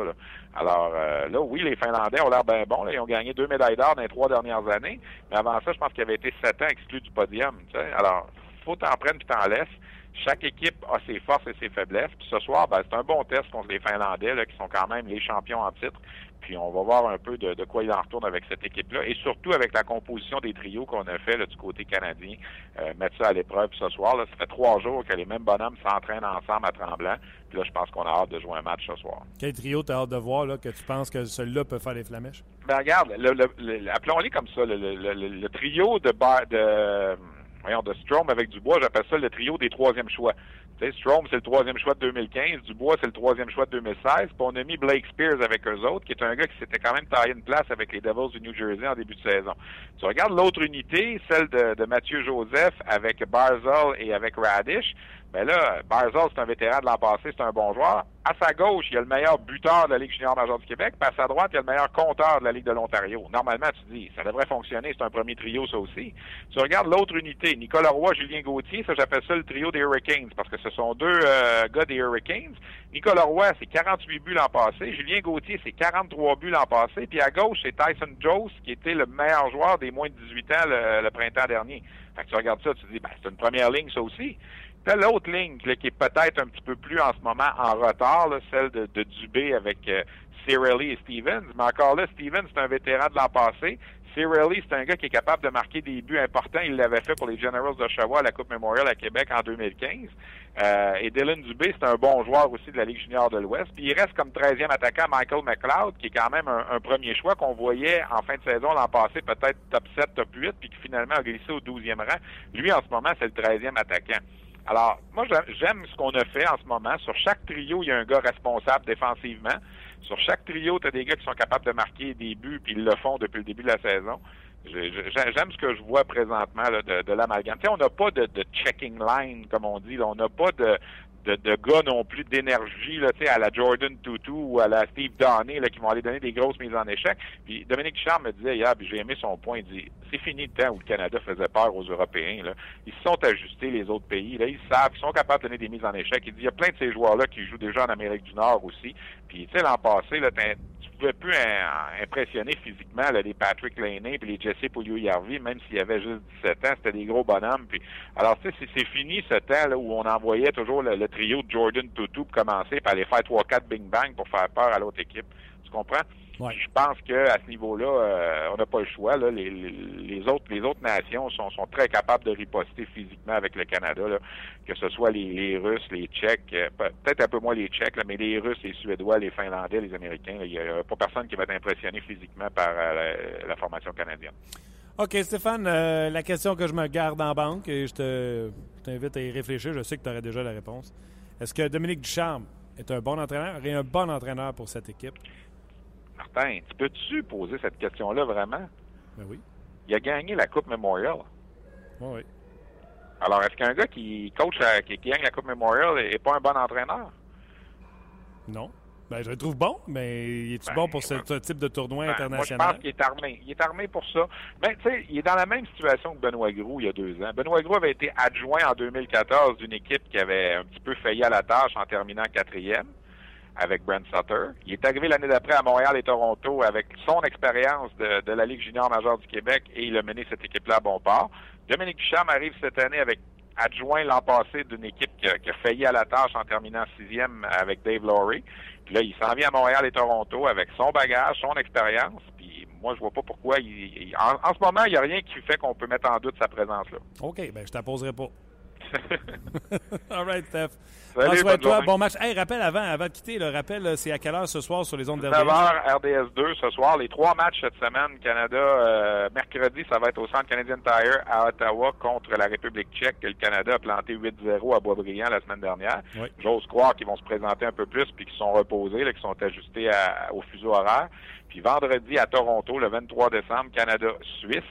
Alors euh, là, oui, les Finlandais ont l'air bien bons. Ils ont gagné deux médailles d'or dans les trois dernières années. Mais avant ça, je pense qu'ils avaient été sept ans exclus du podium. Alors, faut t'en prendre puis t'en laisses. Chaque équipe a ses forces et ses faiblesses. Puis ce soir, ben, c'est un bon test contre les Finlandais, là, qui sont quand même les champions en titre. Puis on va voir un peu de, quoi il en retourne avec cette équipe-là. Et surtout avec la composition des trios qu'on a fait du côté canadien. Euh, mettre ça à l'épreuve ce soir. Là, ça fait trois jours que les mêmes bonhommes s'entraînent ensemble à Tremblant. Puis là, je pense qu'on a hâte de jouer un match ce soir. Quel trio tu as hâte de voir là, que tu penses que celui-là peut faire les flamèches? Ben regarde, appelons-les comme ça. Le, trio de, de voyons, de Strom avec Dubois, j'appelle ça le trio des troisièmes choix. Strom, c'est le troisième choix de 2015. Dubois, c'est le troisième choix de 2016. Puis on a mis Blake Spears avec eux autres, qui est un gars qui s'était quand même taillé une place avec les Devils du New Jersey en début de saison. Tu regardes l'autre unité, celle de Mathieu Joseph avec Barzell et avec Radish. Ben là, Barzell, c'est un vétéran de l'an passé, c'est un bon joueur. À sa gauche, il y a le meilleur buteur de la Ligue junior majeure du Québec, puis à sa droite, il y a le meilleur compteur de la Ligue de l'Ontario. Normalement, tu dis, ça devrait fonctionner, c'est un premier trio, ça aussi. Tu regardes l'autre unité, Nicolas Roy, Julien Gauthier, ça j'appelle ça le trio des Hurricanes, parce que ce sont deux euh, gars des Hurricanes. Nicolas Roy, c'est 48 buts l'an passé. Julien Gauthier, c'est 43 buts l'an passé. Puis à gauche, c'est Tyson Jones, qui était le meilleur joueur des moins de 18 ans le, printemps dernier. Fait que tu regardes ça, tu dis, ben, c'est une première ligne, ça aussi. L'autre ligne qui est peut-être un petit peu plus en ce moment en retard, celle de, Dubé avec euh, et Stevens. Mais encore là, Stevens, c'est un vétéran de l'an passé. Cirelli, c'est un gars qui est capable de marquer des buts importants. Il l'avait fait pour les Generals d'Oshawa à la Coupe Memorial à Québec en 2015. Euh, et Dylan Dubé, c'est un bon joueur aussi de la Ligue junior de l'Ouest. Puis il reste comme 13e attaquant Michael McLeod, qui est quand même un, premier choix qu'on voyait en fin de saison l'an passé, peut-être top 7, top 8, puis qui finalement a glissé au 12e rang. Lui, en ce moment, c'est le 13e attaquant. Alors, moi, j'aime ce qu'on a fait en ce moment. Sur chaque trio, il y a un gars responsable défensivement. Sur chaque trio, tu as des gars qui sont capables de marquer des buts, puis ils le font depuis le début de la saison. J'aime ce que je vois présentement de, de l'amalgame. On n'a pas de, de, checking line, comme on dit. On n'a pas de, de, de gars non plus d'énergie là, à la Jordan Tutu ou à la Steve Donney là, qui vont aller donner des grosses mises en échec. Puis Dominique Charles me disait hier, puis j'ai aimé son point, il dit c'est fini le temps où le Canada faisait peur aux Européens. Là. Ils se sont ajustés, les autres pays. Là. Ils savent, ils sont capables de donner des mises en échec. Il dit il y a plein de ces joueurs-là qui jouent déjà en Amérique du Nord aussi. Puis tu sais, l'an passé, là, pouvais plus impressionner physiquement les Patrick Laney puis les Jesse Pouliou-Yarvi, même s'il avait juste 17 ans, c'était des gros bonhommes. Puis, alors, tu sais, c'est fini ce temps là, où on envoyait toujours le, trio de Jordan Tutu pour commencer, par aller faire 3-4 Bing Bang pour faire peur à l'autre équipe. Tu comprends? Je pense qu'à ce niveau-là, euh, on n'a pas le choix. Là. Les, autres, les autres nations sont, sont, très capables de riposter physiquement avec le Canada, là. que ce soit les, Russes, les Tchèques, euh, peut-être un peu moins les Tchèques, là, mais les Russes, les Suédois, les Finlandais, les Américains. Il n'y a pas personne qui va être impressionné physiquement par euh, la, formation canadienne. OK, Stéphane, la question que je me garde en banque, et je t'invite à y réfléchir, je sais que tu aurais déjà la réponse. Est-ce que Dominique Ducharme est un bon entraîneur et un bon entraîneur pour cette équipe? Martin, tu peux-tu poser cette question-là vraiment? Ben oui. Il a gagné la Coupe Memorial. Oui. Alors, est-ce qu'un gars qui coach, qui, gagne la Coupe Memorial n'est pas un bon entraîneur? Non. Ben, je le trouve bon, mais est-tu bon pour ce type de tournoi ben, international? Moi, je pense qu'il est armé. Il est armé pour ça. Mais, tu sais, il est dans la même situation que Benoît Gros il y a deux ans. Benoît Gros avait été adjoint en 2014 d'une équipe qui avait un petit peu failli à la tâche en terminant quatrième avec Brent Sutter. Il est arrivé l'année d'après à Montréal et Toronto avec son expérience de, la Ligue junior majeure du Québec et il a mené cette équipe-là à bon port. Dominique Ducharme arrive cette année avec adjoint l'an passé d'une équipe qui a, failli à la tâche en terminant sixième avec Dave Laurie. Puis là, il s'en vient à Montréal et Toronto avec son bagage, son expérience. Puis moi, je vois pas pourquoi. Il, en, ce moment, il n'y a rien qui fait qu'on peut mettre en doute sa présence là. OK, ben je t'apposerai pas. All right, Steph. Salut, toi. Bon match. Hey, rappelle avant, avant de quitter, le rappel, c'est à quelle heure ce soir sur les ondes d'RDS? 9h, RDS 2 ce soir. Les trois matchs cette semaine, Canada, euh, mercredi, ça va être au Centre Canadian Tire à Ottawa contre la République tchèque que le Canada a planté 8-0 à Boisbriand la semaine dernière. J'ose croire qu'ils vont se présenter un peu plus puis qu'ils sont reposés, qu'ils sont ajustés au fuseau horaire. Puis vendredi à Toronto, le 23 décembre, Canada-Suisse.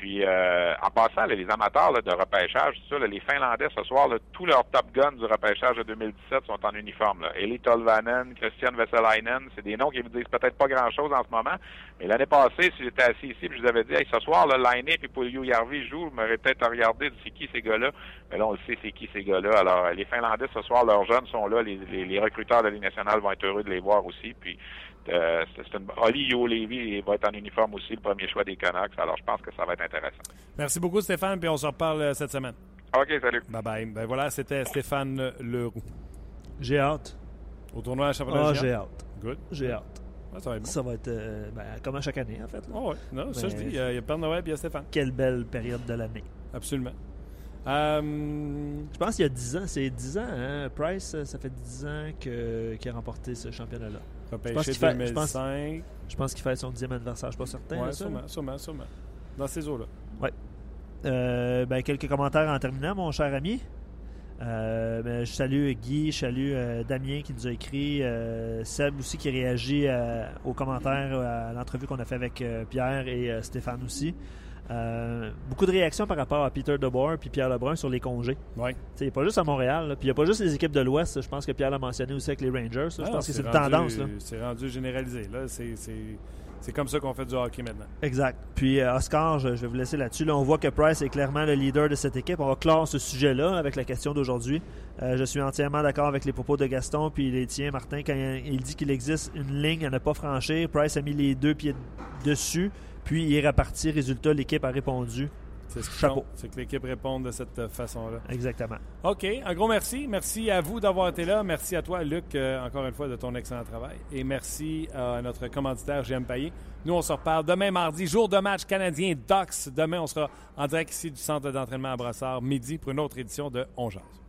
Puis, euh, en passant, les amateurs de repêchage, ça, les Finlandais, ce soir, tous leurs top guns du repêchage de 2017 sont en uniforme. Là. Eli Tolvanen, Christian Veselainen, c'est des noms qui me disent peut-être pas grand-chose en ce moment. Mais l'année passée, si j'étais assis ici, je vous avais dit, hey, ce soir, le Line puis Polio Yarvi joue, je m'aurais peut-être regardé c'est qui ces gars-là? Mais là, on le sait, c'est qui ces gars-là. Alors, les Finlandais, ce soir, leurs jeunes sont là. Les, les, recruteurs de l'Union nationale vont être heureux de les voir aussi. Puis, euh, une... Oli Yo Levy va être en uniforme aussi, le premier choix des Canucks. Alors, je pense que ça va être intéressant. Merci beaucoup, Stéphane, puis on se reparle euh, cette semaine. OK, salut. Bye bye. Ben voilà, c'était Stéphane Leroux. J'ai hâte. Au tournoi à championnat Ah, j'ai hâte. Good. J'ai hâte. ça va être, ça va être euh, ben, comme à chaque année, en fait. Oh, ouais. Non, ça, je dis, il y, a, Père Noël et il y a Stéphane. Quelle belle période de l'année. Absolument. Je pense qu'il y a 10 ans, c'est 10 ans, hein? Price, ça fait 10 ans qu'il a remporté ce championnat-là. Je 2005. Je pense, qu'il fait son dixième anniversaire, je suis pas certain. Oui, sûrement, sûrement, sûrement. Dans ces eaux-là. Oui. ben, quelques commentaires en terminant, mon cher ami. Ben, je salue Guy, je salue Damien qui nous a écrit, Seb aussi qui réagit aux commentaires à l'entrevue qu'on a fait avec Pierre et Stéphane aussi. Euh, beaucoup de réactions par rapport à Peter DeBoer et Pierre Lebrun sur les congés. Ouais. Il pas juste à Montréal, puis il n'y a pas juste les équipes de l'Ouest. Je pense que Pierre l'a mentionné aussi avec les Rangers. je pense que c'est une tendance. C'est rendu généralisé. C'est comme ça qu'on fait du hockey maintenant. Exact. Puis euh, Oscar, je, vais vous laisser là-dessus. Là, on voit que Price est clairement le leader de cette équipe. On va clore ce sujet-là avec la question d'aujourd'hui. Euh, je suis entièrement d'accord avec les propos de Gaston puis les tiens, Martin, quand il dit qu'il existe une ligne à ne pas franchir. Price a mis les deux pieds dessus. Puis il est reparti. Résultat, l'équipe a répondu. C'est ce Chapeau. C'est que l'équipe réponde de cette façon-là. Exactement. OK. Un gros merci. Merci à vous d'avoir été là. Merci à toi, Luc, euh, encore une fois, de ton excellent travail. Et merci à notre commanditaire, J'aime Payet. Nous, on se reparle demain mardi, jour de match canadien Docs. Demain, on sera en direct ici du centre d'entraînement à Brassard, midi, pour une autre édition de On